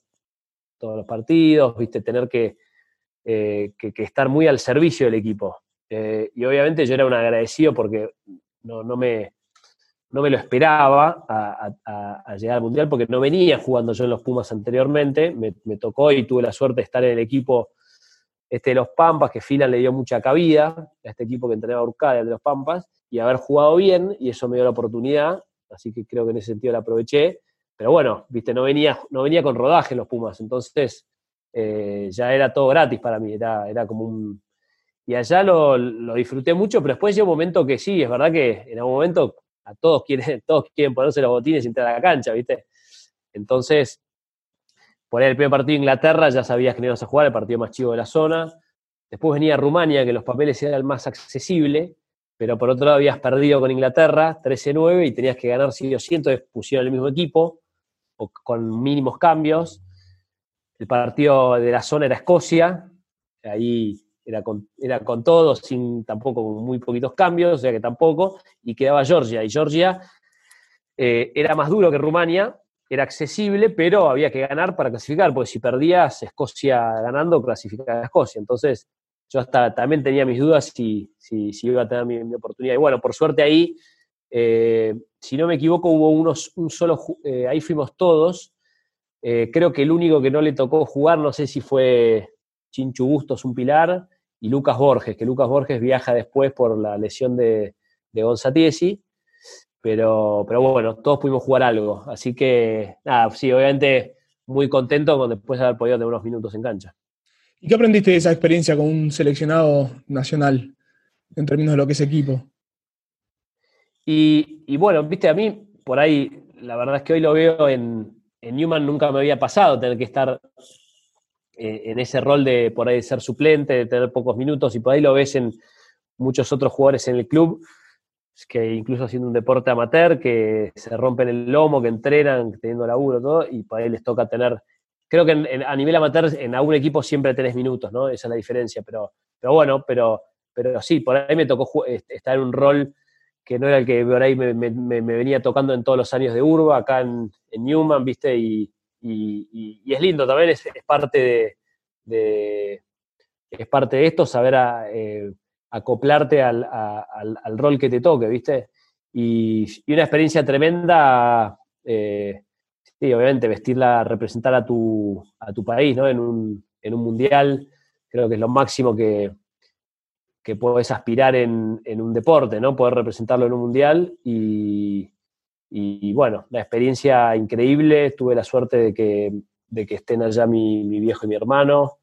todos los partidos, viste, tener que, eh, estar muy al servicio del equipo. Eh, y obviamente yo era un agradecido porque no, me, no me lo esperaba a, llegar al Mundial, porque no venía jugando yo en los Pumas anteriormente, me, me tocó y tuve la suerte de estar en el equipo este de los Pampas, que Finan le dio mucha cabida a este equipo que entrenaba Urcadia de los Pampas, y haber jugado bien, y eso me dio la oportunidad, así que creo que en ese sentido la aproveché. Pero bueno, viste, no venía, no venía con rodaje los Pumas, entonces eh, ya era todo gratis para mí, era, era como un... Y allá lo, lo, disfruté mucho, pero después llegó un momento que sí, es verdad que en algún momento a todos quieren, *laughs* todos quieren ponerse los botines y entrar a la cancha, ¿viste? Entonces, por ahí el primer partido de Inglaterra ya sabías que no ibas a jugar, el partido más chivo de la zona. Después venía Rumania, que los papeles eran más accesible, pero por otro lado habías perdido con Inglaterra 13-9 y tenías que ganar si o sí, entonces pusieron el mismo equipo, o con mínimos cambios. El partido de la zona era Escocia, ahí era con, era con todo, sin tampoco muy poquitos cambios, o sea que tampoco, y quedaba Georgia. Y Georgia eh, era más duro que Rumania, era accesible, pero había que ganar para clasificar, porque si perdías Escocia ganando, clasificaba a Escocia. Entonces, yo hasta también tenía mis dudas si, si, iba a tener mi, oportunidad. Y bueno, por suerte ahí, eh, si no me equivoco, hubo unos, un solo, eh, ahí fuimos todos. Eh, creo que el único que no le tocó jugar, no sé si fue Chinchu Bustos, un pilar, y Lucas Borges, que Lucas Borges viaja después por la lesión de, de Gonzatiesi. Pero, pero bueno, todos pudimos jugar algo. Así que, nada, sí, obviamente muy contento con después de haber podido tener unos minutos en cancha. ¿Y qué aprendiste de esa experiencia con un seleccionado nacional en términos de lo que es equipo? Y, bueno, viste, a mí por ahí, la verdad es que hoy lo veo en, en Newman, nunca me había pasado tener que estar eh, en ese rol de por ahí ser suplente, de tener pocos minutos, y por ahí lo ves en muchos otros jugadores en el club que incluso haciendo un deporte amateur, que se rompen el lomo, que entrenan, teniendo laburo, todo, y para ahí les toca tener, creo que a nivel amateur en algún equipo siempre tenés minutos, ¿no? Esa es la diferencia, pero, pero bueno, pero, pero sí, por ahí me tocó estar en un rol que no era el que por ahí me, venía tocando en todos los años de Urba, acá en, Newman, ¿viste? Y, es lindo también, es, parte de, es parte de esto, saber a, eh, acoplarte al, rol que te toque, ¿viste? Y, una experiencia tremenda, eh, obviamente, vestirla, representar a tu, a tu país, ¿no? En un, mundial, creo que es lo máximo que, que puedes aspirar en, un deporte, ¿no? Poder representarlo en un mundial y, bueno, la experiencia increíble, tuve la suerte de que, de que estén allá mi, mi viejo y mi hermano,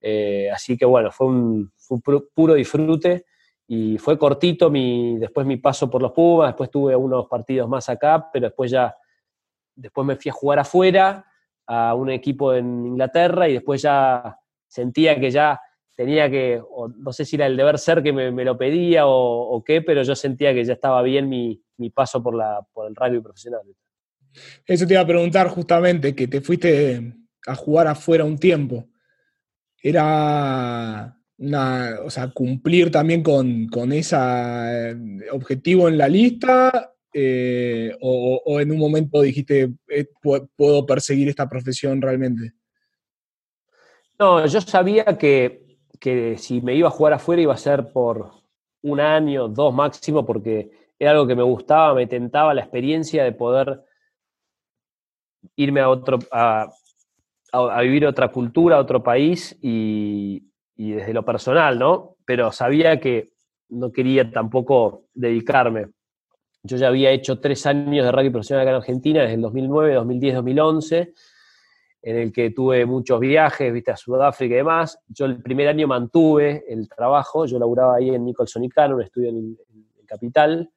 eh, así que bueno, fue un, puro disfrute y fue cortito mi, después mi paso por los Pumas, después tuve unos partidos más acá, pero después ya, después me fui a jugar afuera a un equipo en Inglaterra y después ya sentía que ya tenía que, no sé si era el deber ser que me, lo pedía o, qué, pero yo sentía que ya estaba bien mi, mi paso por, la, por el rugby profesional. Eso te iba a preguntar justamente, que te fuiste a jugar afuera un tiempo era o sea, cumplir también con, con ese eh, objetivo en la lista eh, o, en un momento dijiste, eh, puedo perseguir esta profesión realmente? No, yo sabía que, que, si me iba a jugar afuera iba a ser por un año, dos máximo, porque era algo que me gustaba, me tentaba la experiencia de poder irme a otro, a, a, vivir otra cultura, otro país y, desde lo personal, ¿no? Pero sabía que no quería tampoco dedicarme. Yo ya había hecho tres años de rugby profesional acá en Argentina, desde el 2009, 2010, 2011, en el que tuve muchos viajes, viste, a Sudáfrica y demás. Yo el primer año mantuve el trabajo, yo laburaba ahí en Nicholson y Cano, un estudio en, Capital,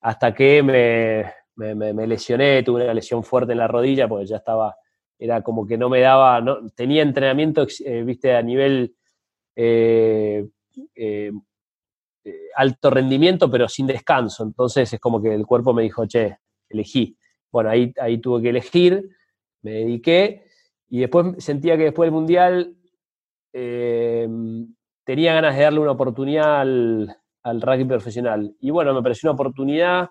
hasta que me, lesioné, tuve una lesión fuerte en la rodilla, porque ya estaba, era como que no me daba, no, tenía entrenamiento, eh, viste, a nivel eh, eh, alto rendimiento, pero sin descanso. Entonces es como que el cuerpo me dijo, che, elegí. Bueno, ahí, ahí tuve que elegir, me dediqué y después sentía que después del Mundial eh, tenía ganas de darle una oportunidad al, rugby profesional. Y bueno, me pareció una oportunidad,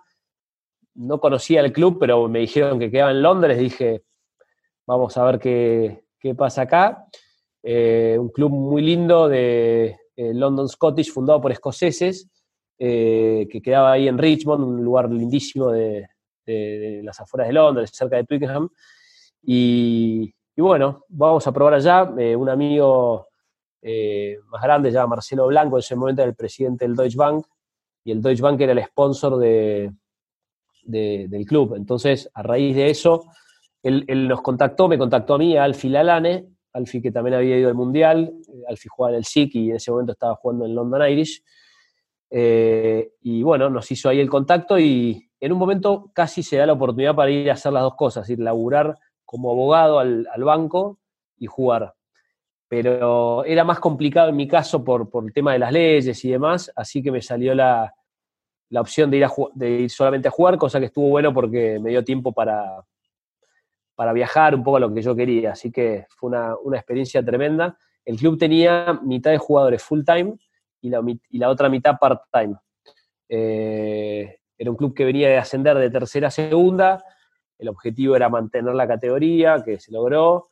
no conocía el club, pero me dijeron que quedaba en Londres, dije, vamos a ver qué, pasa acá. Eh, un club muy lindo de eh, London Scottish, fundado por escoceses, que quedaba ahí en Richmond, un lugar lindísimo de, las afueras de Londres, cerca de Twickenham. Y, bueno, vamos a probar allá. Eh, un amigo eh, más grande, ya Marcelo Blanco, en ese momento era el presidente del Deutsche Bank, y el Deutsche Bank era el sponsor de, del club. Entonces, a raíz de eso, él, nos contactó, me contactó a mí, a Alfie Lalane, Alfie que también había ido al Mundial, Alfie jugaba en el SIC y en ese momento estaba jugando en London Irish. Eh, y bueno, nos hizo ahí el contacto y en un momento casi se da la oportunidad para ir a hacer las dos cosas, ir laburar como abogado al, banco y jugar. Pero era más complicado en mi caso por, el tema de las leyes y demás, así que me salió la, opción de ir, de ir solamente a jugar, cosa que estuvo bueno porque me dio tiempo para, para viajar un poco a lo que yo quería. Así que fue una, experiencia tremenda. El club tenía mitad de jugadores full time y la, otra mitad part time. Eh, era un club que venía de ascender de tercera a segunda, el objetivo era mantener la categoría, que se logró.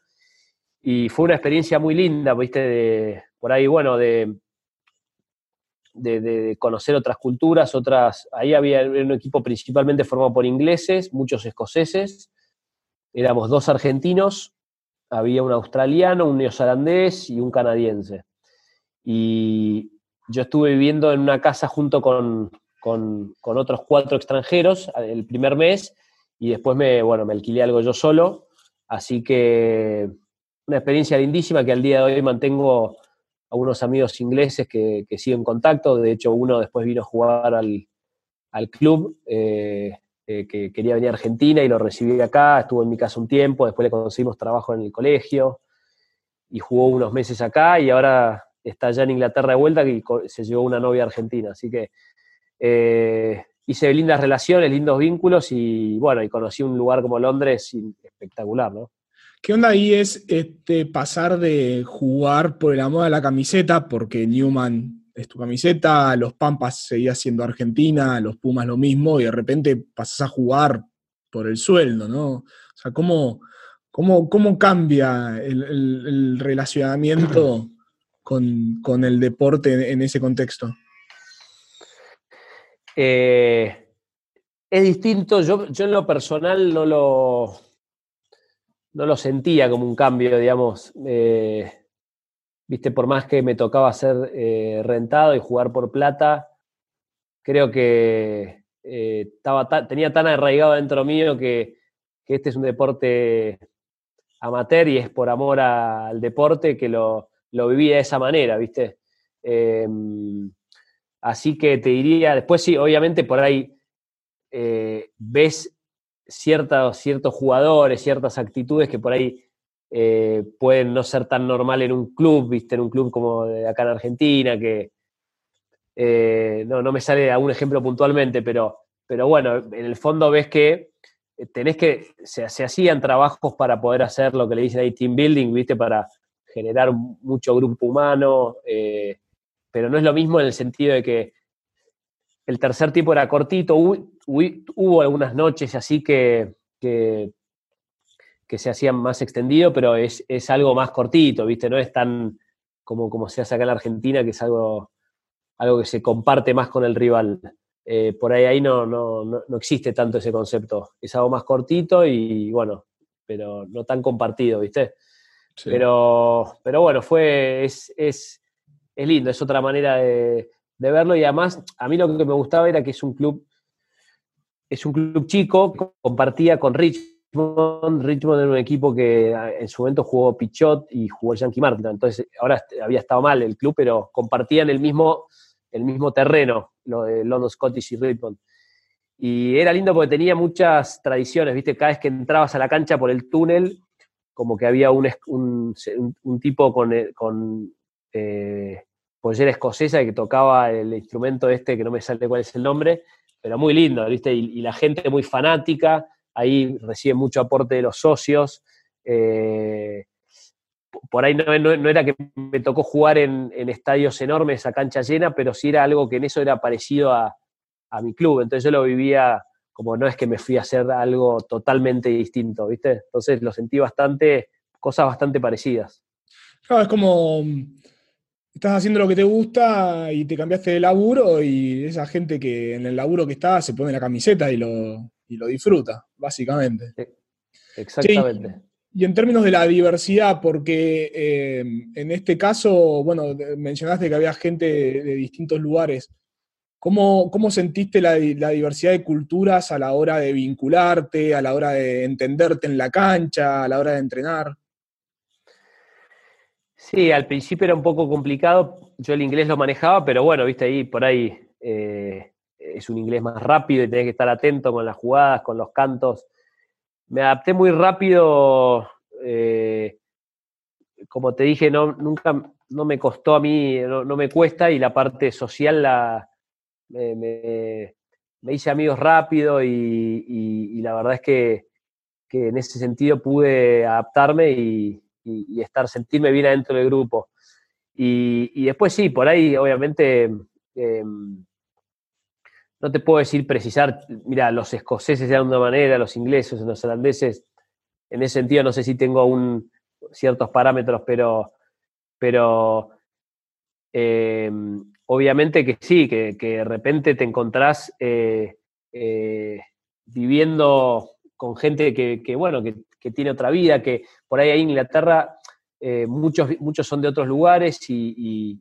Y fue una experiencia muy linda, ¿viste? De, por ahí, bueno, de, de, conocer otras culturas, otras. Ahí había un equipo principalmente formado por ingleses, muchos escoceses. Éramos dos argentinos, había un australiano, un neozelandés y un canadiense. Y yo estuve viviendo en una casa junto con, con, otros cuatro extranjeros el primer mes y después me, bueno, me alquilé algo yo solo, así que una experiencia lindísima que al día de hoy mantengo a unos amigos ingleses que, que sigo en contacto, de hecho uno después vino a jugar al, club, eh, eh, que quería venir a Argentina y lo recibí acá, estuvo en mi casa un tiempo, después le conseguimos trabajo en el colegio y jugó unos meses acá y ahora está ya en Inglaterra de vuelta y se llevó una novia argentina, así que eh, hice lindas relaciones, lindos vínculos y bueno, y conocí un lugar como Londres espectacular, ¿no? ¿Qué onda ahí es este, pasar de jugar por el amor a la camiseta, porque Newman es tu camiseta, los Pampas seguía siendo Argentina, los Pumas lo mismo, y de repente pasas a jugar por el sueldo, ¿no? O sea, ¿cómo, cómo, cómo cambia el, relacionamiento *clears throat* con, con, el deporte en ese contexto? Eh, es distinto, yo, yo en lo personal no lo, no lo sentía como un cambio, digamos. Eh, viste, por más que me tocaba ser eh, rentado y jugar por plata, creo que estaba tenía tan arraigado dentro mío que, este es un deporte amateur y es por amor al deporte que lo, lo viví de esa manera, ¿viste? Así que te diría, después sí, obviamente por ahí eh, ves ciertos, ciertos jugadores, ciertas actitudes que por ahí eh, pueden no ser tan normal en un club, viste, en un club como acá en Argentina, que eh, no, no me sale algún ejemplo puntualmente, pero, pero bueno, en el fondo ves que tenés que, se, hacían trabajos para poder hacer lo que le dicen ahí team building, viste, para generar mucho grupo humano pero no es lo mismo en el sentido de que el tercer tipo era cortito, hubo, algunas noches así que, que, se hacían más extendido, pero es, algo más cortito, ¿viste? No es tan como, como se hace acá en la Argentina, que es algo, algo que se comparte más con el rival. Eh, por ahí ahí no, no, no, existe tanto ese concepto. Es algo más cortito y bueno, pero no tan compartido, ¿viste? Pero, pero bueno, fue, es, es lindo, es otra manera de, verlo y además a mí lo que me gustaba era que es un club, es un club chico, compartía con Rich, Richmond. Richmond era un equipo que ah, en su momento jugó Pichot y jugó Yankee Martin. Entonces, ahora había estado mal el club, pero compartían el mismo, el mismo terreno, lo de London Scottish y Richmond. Y era lindo porque tenía muchas tradiciones, ¿viste? Cada vez que entrabas a la cancha por el túnel, como que había un, un, tipo con, eh, con eh, pollera escocesa que tocaba el instrumento este, que no me sale cuál es el nombre, pero muy lindo, ¿viste? Y, la gente muy fanática, ahí recibe mucho aporte de los socios. Eh, por ahí no, era que me tocó jugar en, estadios enormes a cancha llena, pero sí era algo que en eso era parecido a, mi club. Entonces yo lo vivía como no es que me fui a hacer algo totalmente distinto, ¿viste? Entonces lo sentí bastante, cosas bastante parecidas. Claro, es como estás haciendo lo que te gusta y te cambiaste de laburo y esa gente que en el laburo que está se pone la camiseta y lo, lo disfruta, básicamente. Exactamente. y en términos de la diversidad, porque eh, en este caso, bueno, mencionaste que había gente de distintos lugares. ¿Cómo, sentiste la, diversidad de culturas a la hora de vincularte, a la hora de entenderte en la cancha, a la hora de entrenar? Sí, al principio era un poco complicado. Yo el inglés lo manejaba, pero bueno, viste ahí, por ahí eh, es un inglés más rápido y tenés que estar atento con las jugadas, con los cantos. Me adapté muy rápido. Eh, como te dije, no, nunca no me costó a mí, no me cuesta y la parte social la, me, hice amigos rápido y, la verdad es que, en ese sentido pude adaptarme y, estar, sentirme bien adentro del grupo. Y, después sí, por ahí obviamente em, no te puedo decir precisar, mira, los escoceses de una manera, los ingleses, los holandeses, en ese sentido no sé si tengo un, ciertos parámetros, pero, pero em, obviamente que sí, que, de repente te encontrás eh, eh, viviendo con gente que, bueno, que, tiene otra vida, que por ahí en Inglaterra eh, muchos, muchos son de otros lugares y,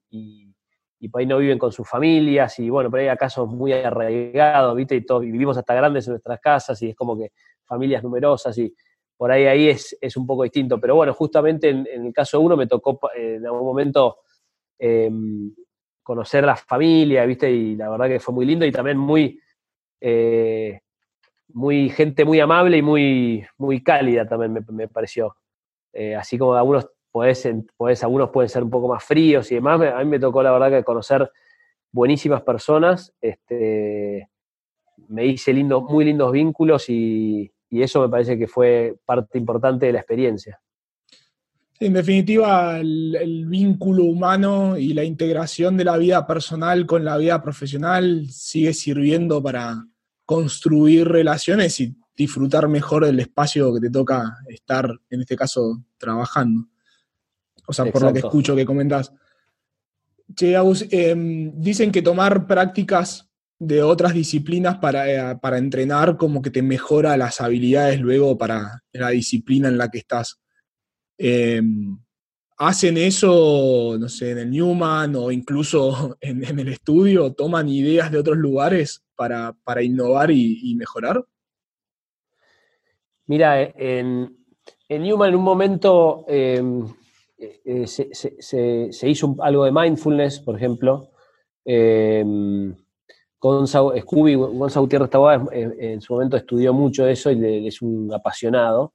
por ahí no viven con sus familias y bueno, por ahí acá somos muy arraigados, ¿viste? Y, todos, vivimos hasta grandes en nuestras casas y es como que familias numerosas y por ahí ahí es, un poco distinto. Pero bueno, justamente en, el caso de uno me tocó en algún momento em, conocer la familia, ¿viste? Y la verdad que fue muy lindo y también muy, eh, muy gente muy amable y muy, muy cálida también me, pareció. Eh, así como algunos, podés, algunos pueden ser un poco más fríos y demás, a mí me tocó la verdad que conocer buenísimas personas, este, me hice lindo, muy lindos vínculos y, y eso me parece que fue parte importante de la experiencia. En definitiva, el, vínculo humano y la integración de la vida personal con la vida profesional sigue sirviendo para construir relaciones y disfrutar mejor del espacio que te toca estar, en este caso, trabajando. O sea, por lo que escucho que comentás. Che, em, dicen que tomar prácticas de otras disciplinas para, eh, para entrenar como que te mejora las habilidades luego para la disciplina en la que estás. Em, hacen eso, no sé, en el Newman o incluso *laughs* en, el estudio, toman ideas de otros lugares para, innovar y, mejorar? Mira, en, Newman en un momento em, eh, se, hizo algo de mindfulness, por ejemplo. Eh, Scooby, Gonzalo Gutiérrez en, su momento estudió mucho eso y es un apasionado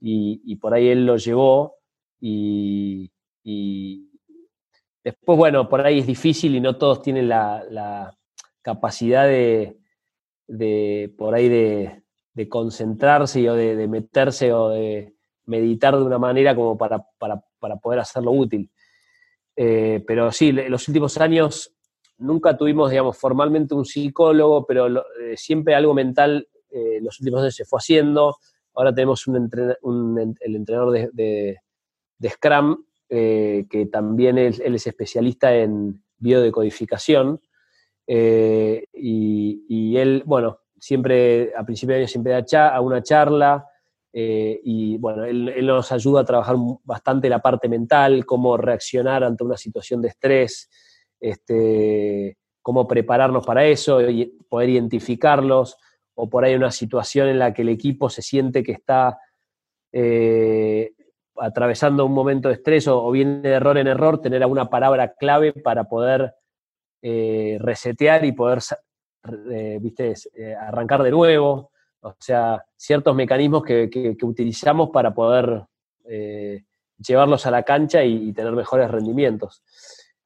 y, por ahí él lo llevó y, después, bueno, por ahí es difícil y no todos tienen la, capacidad de, por ahí de, concentrarse o de, meterse o de meditar de una manera como para, poder hacerlo útil. Eh, pero sí, en los últimos años nunca tuvimos, digamos, formalmente un psicólogo, pero eh, siempre algo mental en eh, los últimos años se fue haciendo. Ahora tenemos un, el entrenador de, Scrum, que también él, es especialista en biodecodificación. Eh, y, él, bueno, siempre, a principio de año siempre da una charla, eh, y bueno, él, nos ayuda a trabajar bastante la parte mental, cómo reaccionar ante una situación de estrés, este, cómo prepararnos para eso, y poder identificarlos o por ahí una situación en la que el equipo se siente que está eh, atravesando un momento de estrés o, viene de error en error, tener alguna palabra clave para poder eh, resetear y poder ¿viste? arrancar de nuevo. O sea, ciertos mecanismos que, utilizamos para poder llevarlos a la cancha y, tener mejores rendimientos.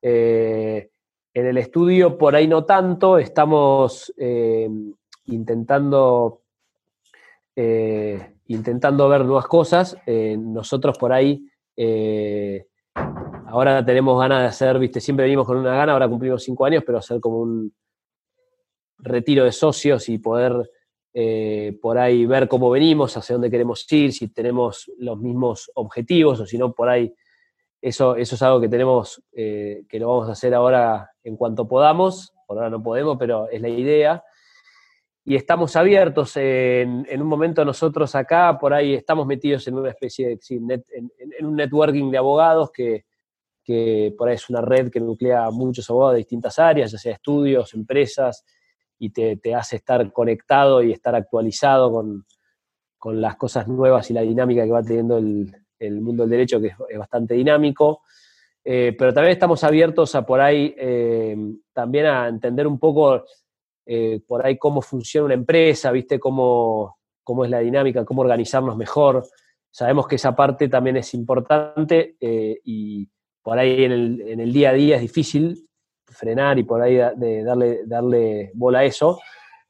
en el estudio por ahí no tanto, estamos intentando, eh, intentando ver nuevas cosas. Eh, nosotros por ahí eh, ahora tenemos ganas de hacer, viste, siempre venimos con una gana, ahora cumplimos cinco años, pero hacer como un retiro de socios y poder por ahí ver cómo venimos, hacia dónde queremos ir, si tenemos los mismos objetivos o si no, por ahí eso, eso es algo que tenemos, que lo vamos a hacer ahora en cuanto podamos, por ahora no podemos, pero es la idea y estamos abiertos. En, un momento nosotros acá, por ahí estamos metidos en una especie de, en, un networking de abogados que, por ahí es una red que nuclea muchos abogados de distintas áreas, ya sea estudios, empresas, y te, hace estar conectado y estar actualizado con, las cosas nuevas y la dinámica que va teniendo el, mundo del derecho, que es, bastante dinámico. Eh, pero también estamos abiertos a por ahí eh, también a entender un poco eh, por ahí cómo funciona una empresa, ¿viste? Cómo, cómo es la dinámica, cómo organizarnos mejor. Sabemos que esa parte también es importante y por ahí en el, día a día es difícil frenar y por ahí darle, darle bola a eso,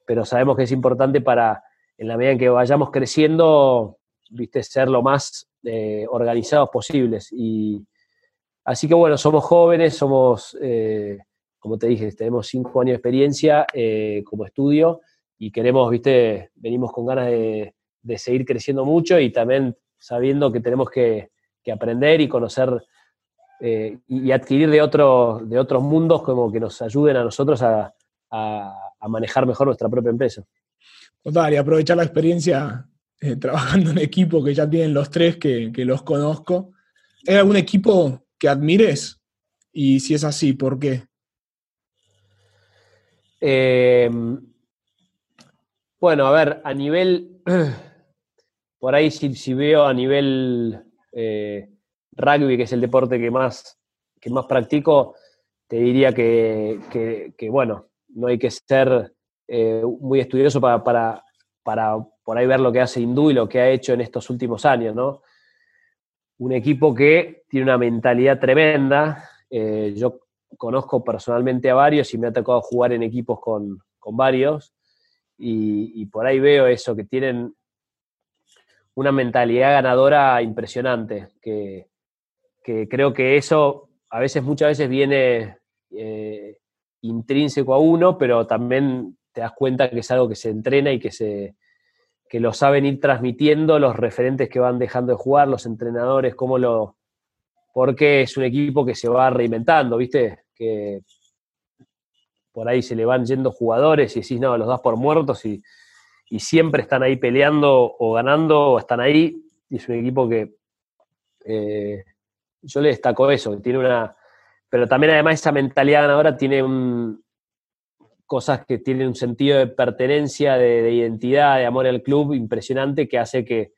pero sabemos que es importante para, en la medida en que vayamos creciendo, viste, ser lo más eh, organizados posibles. Y así que bueno, somos jóvenes, somos como te dije, tenemos cinco años de experiencia eh, como estudio y queremos, viste, venimos con ganas de, seguir creciendo mucho y también sabiendo que tenemos que, aprender y conocer eh, y adquirir de, otros de otros mundos como que nos ayuden a nosotros a, manejar mejor nuestra propia empresa. Total, y aprovechar la experiencia eh, trabajando en equipo que ya tienen los tres que, que los conozco. ¿Hay algún equipo que admires? Y si es así, ¿por qué? Em, bueno, a ver, a nivel, *clears throat* por ahí si, veo a nivel eh, rugby, que es el deporte que más, que más practico, te diría que, bueno, no hay que ser eh, muy estudioso para, para, por ahí ver lo que hace Hindú y lo que ha hecho en estos últimos años, ¿no? Un equipo que tiene una mentalidad tremenda. Eh, yo conozco personalmente a varios y me ha tocado jugar en equipos con, varios y, por ahí veo eso, que tienen una mentalidad ganadora impresionante, que, creo que eso a veces, muchas veces viene eh, intrínseco a uno, pero también te das cuenta que es algo que se entrena y que, se, que lo saben ir transmitiendo los referentes que van dejando de jugar, los entrenadores, cómo lo... Porque es un equipo que se va reinventando, ¿viste? que por ahí se le van yendo jugadores y decís, no, los das por muertos y, siempre están ahí peleando o ganando o están ahí. Y es un equipo que eh, yo le destaco eso, que tiene una... Pero también además esa mentalidad ganadora tiene un, cosas que tienen un sentido de pertenencia, de, identidad, de amor al club impresionante que hace que,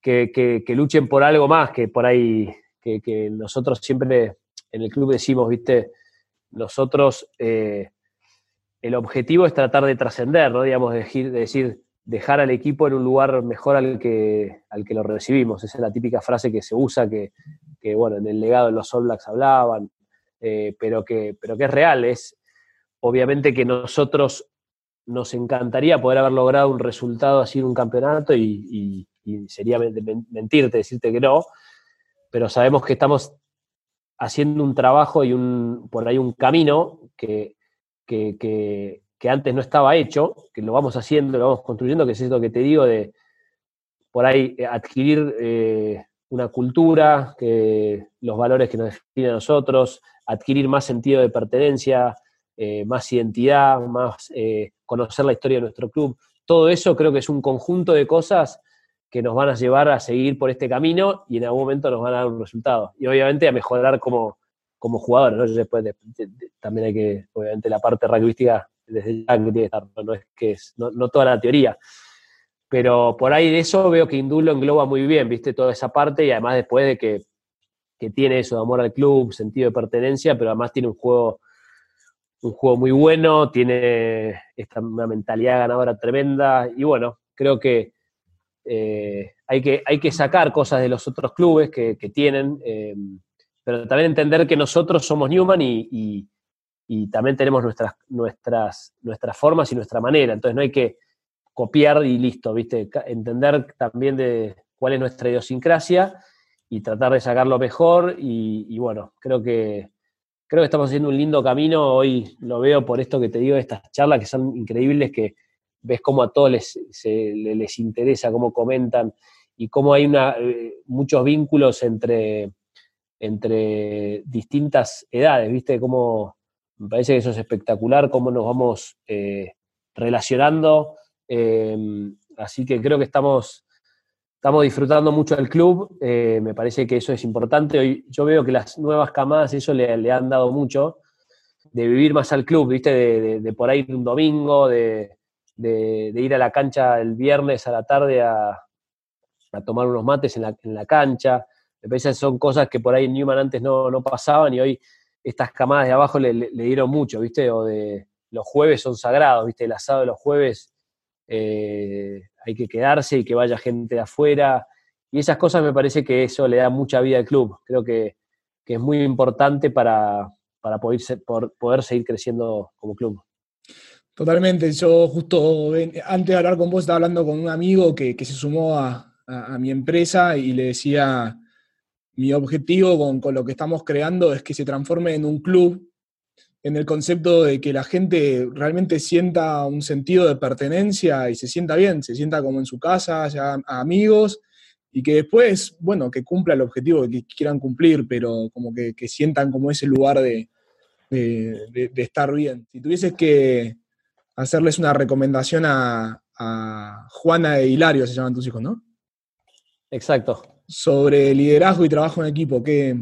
que, luchen por algo más, que por ahí, que nosotros siempre en el club decimos, viste, nosotros eh, el objetivo es tratar de trascender, ¿no? Digamos, de decir, dejar al equipo en un lugar mejor al que, al que lo recibimos. Esa es la típica frase que se usa, que, bueno, en el legado de los All Blacks hablaban, eh, pero, que, pero que es real. Obviamente que nosotros nos encantaría poder haber logrado un resultado así en un campeonato y, sería mentirte decirte que no, pero sabemos que estamos haciendo un trabajo y un, por ahí un camino que, que, antes no estaba hecho, que lo vamos haciendo, lo vamos construyendo, que es esto que te digo de por ahí adquirir eh, una cultura, que los valores que nos definen a nosotros, adquirir más sentido de pertenencia, eh, más identidad, más conocer la historia de nuestro club. Todo eso creo que es un conjunto de cosas que nos van a llevar a seguir por este camino y en algún momento nos van a dar un resultado. Y obviamente a mejorar como, como jugadores, ¿no? Después también hay que, obviamente la parte rugbyística desde ya que tiene que estar, no, es que es, no, toda la teoría. Pero por ahí de eso veo que Indulo engloba muy bien, viste, toda esa parte y además después de que, que tiene eso de amor al club, sentido de pertenencia, pero además tiene un juego un juego muy bueno, tiene esta, una mentalidad ganadora tremenda y bueno, creo que eh, hay que hay que sacar cosas de los otros clubes que, tienen, eh, pero también entender que nosotros somos Newman y, también tenemos nuestras, nuestras, nuestras formas y nuestra manera, entonces no hay que copiar y listo, ¿viste? Entender también de cuál es nuestra idiosincrasia y tratar de sacarlo mejor y bueno, creo que creo que estamos haciendo un lindo camino. Hoy lo veo por esto que te digo, estas charlas que son increíbles, que ves cómo a todos les, les interesa, cómo comentan y cómo hay una, eh, muchos vínculos entre, entre distintas edades, ¿viste? Cómo, me parece que eso es espectacular, cómo nos vamos eh, relacionando. Em, así que creo que estamos estamos disfrutando mucho del club, eh, me parece que eso es importante. Hoy yo veo que las nuevas camadas eso le, han dado mucho, de vivir más al club, ¿viste? De, por ahí un domingo, de, ir a la cancha el viernes a la tarde a, tomar unos mates en la, cancha. Me parece que son cosas que por ahí en Newman antes no, pasaban y hoy estas camadas de abajo le, dieron mucho, ¿viste? O de los jueves son sagrados, ¿viste? El asado de los jueves eh, hay que quedarse y que vaya gente de afuera. Y esas cosas me parece que eso le da mucha vida al club. Creo que, es muy importante para, poder, poder seguir creciendo como club. Totalmente. Yo justo antes de hablar con vos estaba hablando con un amigo que, se sumó a, mi empresa y le decía, mi objetivo con, con, lo que estamos creando es que se transforme en un club en el concepto de que la gente realmente sienta un sentido de pertenencia y se sienta bien, se sienta como en su casa, ya amigos, y que después, bueno, que cumpla el objetivo que quieran cumplir, pero como que, sientan como ese lugar de, estar bien. Si tuvieses que hacerles una recomendación a, Juana e Hilario, se llaman tus hijos, ¿no? Exacto. Sobre liderazgo y trabajo en equipo, ¿qué,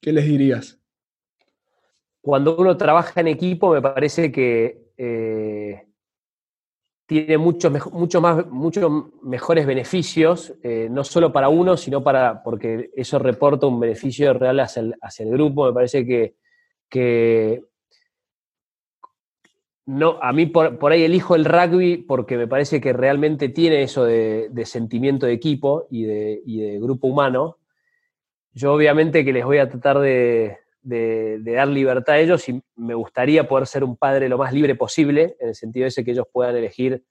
qué les dirías? Cuando uno trabaja en equipo, me parece que eh, tiene muchos, más, muchos mejores beneficios, eh, no solo para uno, sino para, porque eso reporta un beneficio real hacia el, grupo. Me parece que, no, a mí por, ahí elijo el rugby porque me parece que realmente tiene eso de, sentimiento de equipo y de, grupo humano. Yo obviamente que les voy a tratar de, de, dar libertad a ellos y me gustaría poder ser un padre lo más libre posible, en el sentido ese que ellos puedan elegir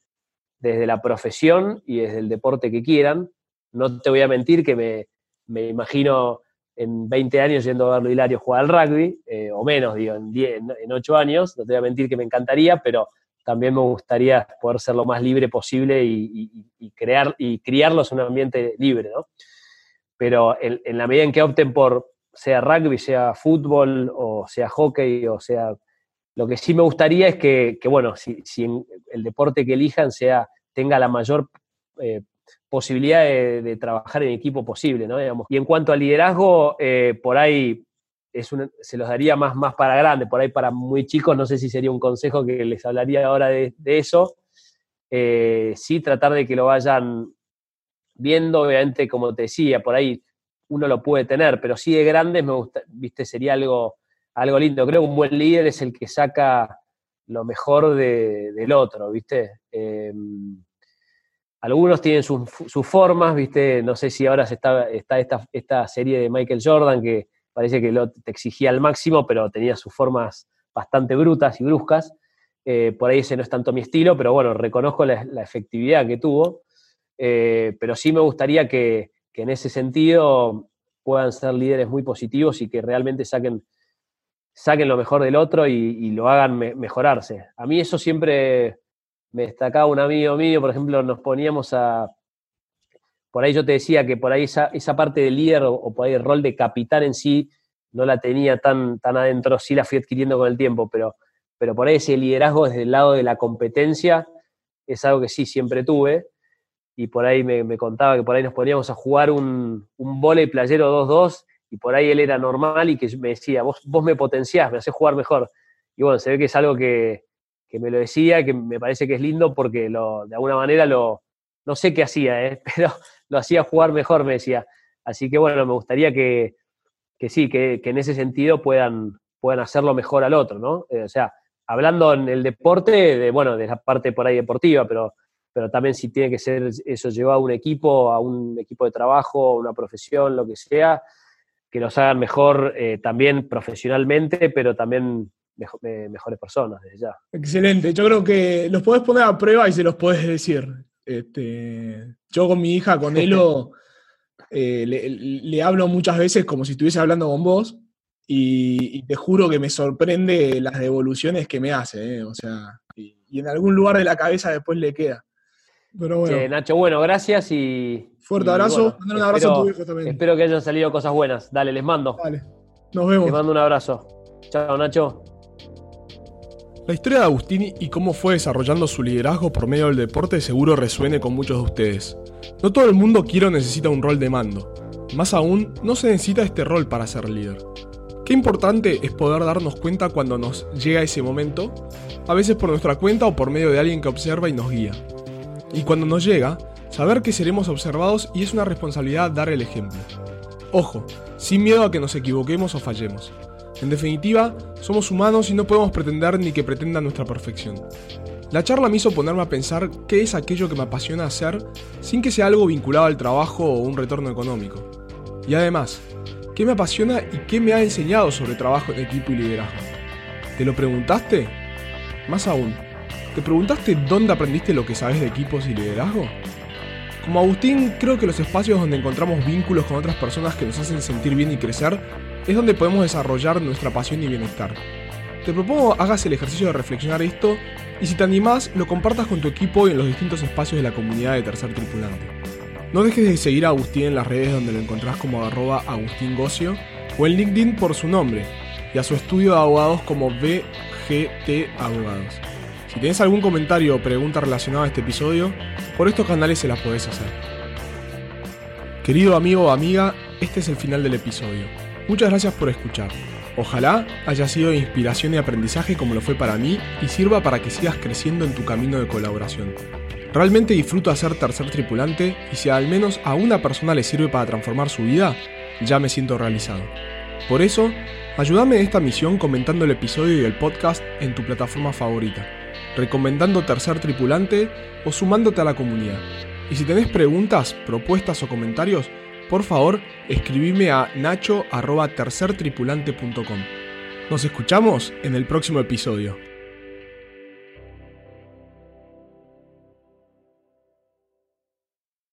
desde la profesión y desde el deporte que quieran. No te voy a mentir que me, imagino en 20 años yendo a verlo Hilario jugar al rugby, eh, o menos, digo, en, 10, en 8 años, no te voy a mentir que me encantaría, pero también me gustaría poder ser lo más libre posible y, crear y criarlos en un ambiente libre, ¿no? Pero en la medida en que opten por, sea rugby, sea fútbol o sea hockey o sea... Lo que sí me gustaría es que, bueno, si, el deporte que elijan sea, tenga la mayor eh, posibilidad de, trabajar en equipo posible, ¿no? Y en cuanto al liderazgo, eh, por ahí es se los daría más, más para grande, por ahí para muy chicos, no sé si sería un consejo que les hablaría ahora de, eso. Eh, sí, tratar de que lo vayan viendo, obviamente, como te decía, por ahí uno lo puede tener, pero sí de grandes me gusta, viste, sería algo, algo lindo. Creo que un buen líder es el que saca lo mejor del otro, viste. Em, algunos tienen sus, formas, viste, no sé si ahora está, está esta, esta, serie de Michael Jordan que parece que lo, te exigía al máximo, pero tenía sus formas bastante brutas y bruscas. Eh, por ahí ese no es tanto mi estilo, pero bueno, reconozco la, efectividad que tuvo. Eh, pero sí me gustaría que, que en ese sentido puedan ser líderes muy positivos y que realmente saquen, saquen lo mejor del otro y, lo hagan mejorarse. A mí eso siempre me destacaba un amigo mío, por ejemplo, nos poníamos a... Por ahí yo te decía que por ahí esa, parte de líder o, por ahí el rol de capitán en sí no la tenía tan, tan adentro, sí la fui adquiriendo con el tiempo, pero, pero por ahí ese liderazgo desde el lado de la competencia es algo que sí siempre tuve y por ahí me, contaba que por ahí nos poníamos a jugar un, un volei playero 2-2 y por ahí él era normal y que me decía, vos, vos me potenciás, me haces jugar mejor. Y bueno, se ve que es algo que, me lo decía, que me parece que es lindo porque lo, de alguna manera lo, no sé qué hacía, ¿eh? *laughs* pero lo hacía jugar mejor, me decía. Así que bueno, me gustaría que, sí, que, en ese sentido puedan, puedan hacerlo mejor al otro, ¿no? Eh, o sea, hablando en el deporte, de, bueno, de la parte por ahí deportiva, pero, pero también si tiene que ser eso llevar a un equipo, a un equipo de trabajo, a una profesión, lo que sea, que los hagan mejor eh, también profesionalmente, pero también mejores personas desde ya. Excelente, yo creo que los podés poner a prueba y se los podés decir. Este, yo con mi hija, con Elo, *laughs* eh, le, hablo muchas veces como si estuviese hablando con vos y, te juro que me sorprende las devoluciones que me hace, eh, o sea, y, en algún lugar de la cabeza después le queda. Pero bueno. Nacho, bueno, gracias y... Fuerte abrazo, un abrazo a tu hijo también. Espero que hayan salido cosas buenas. Dale, les mando. Dale, nos vemos. Les mando un abrazo. Chao, Nacho. La historia de Agustín y cómo fue desarrollando su liderazgo por medio del deporte seguro resuene con muchos de ustedes. No todo el mundo quiere o necesita un rol de mando. Más aún, no se necesita este rol para ser líder. Qué importante es poder darnos cuenta cuando nos llega ese momento, a veces por nuestra cuenta o por medio de alguien que observa y nos guía. Y cuando nos llega, saber que seremos observados y es una responsabilidad dar el ejemplo. Ojo, sin miedo a que nos equivoquemos o fallemos. En definitiva, somos humanos y no podemos pretender ni que pretendan nuestra perfección. La charla me hizo ponerme a pensar qué es aquello que me apasiona hacer sin que sea algo vinculado al trabajo o un retorno económico. Y además, ¿qué me apasiona y qué me ha enseñado sobre trabajo en equipo y liderazgo? ¿Te lo preguntaste? Más aún, ¿te preguntaste dónde aprendiste lo que sabes de equipos y liderazgo? Como Agustín, creo que los espacios donde encontramos vínculos con otras personas que nos hacen sentir bien y crecer es donde podemos desarrollar nuestra pasión y bienestar. Te propongo hagas el ejercicio de reflexionar esto y si te animás, lo compartas con tu equipo y en los distintos espacios de la comunidad de Tercer Tripulante. No dejes de seguir a Agustín en las redes donde lo encontrás como arroba Agustín o en LinkedIn por su nombre y a su estudio de abogados como BGT Abogados. Si tienes algún comentario o pregunta relacionada a este episodio, por estos canales se las podés hacer. Querido amigo o amiga, este es el final del episodio. Muchas gracias por escuchar. Ojalá haya sido de inspiración y aprendizaje como lo fue para mí y sirva para que sigas creciendo en tu camino de colaboración. Realmente disfruto hacer tercer tripulante y si al menos a una persona le sirve para transformar su vida, ya me siento realizado. Por eso, ayúdame en esta misión comentando el episodio y el podcast en tu plataforma favorita, recomendando tercer tripulante o sumándote a la comunidad. Y si tenés preguntas, propuestas o comentarios, por favor, escribime a nacho.tercertripulante.com. Nos escuchamos en el próximo episodio.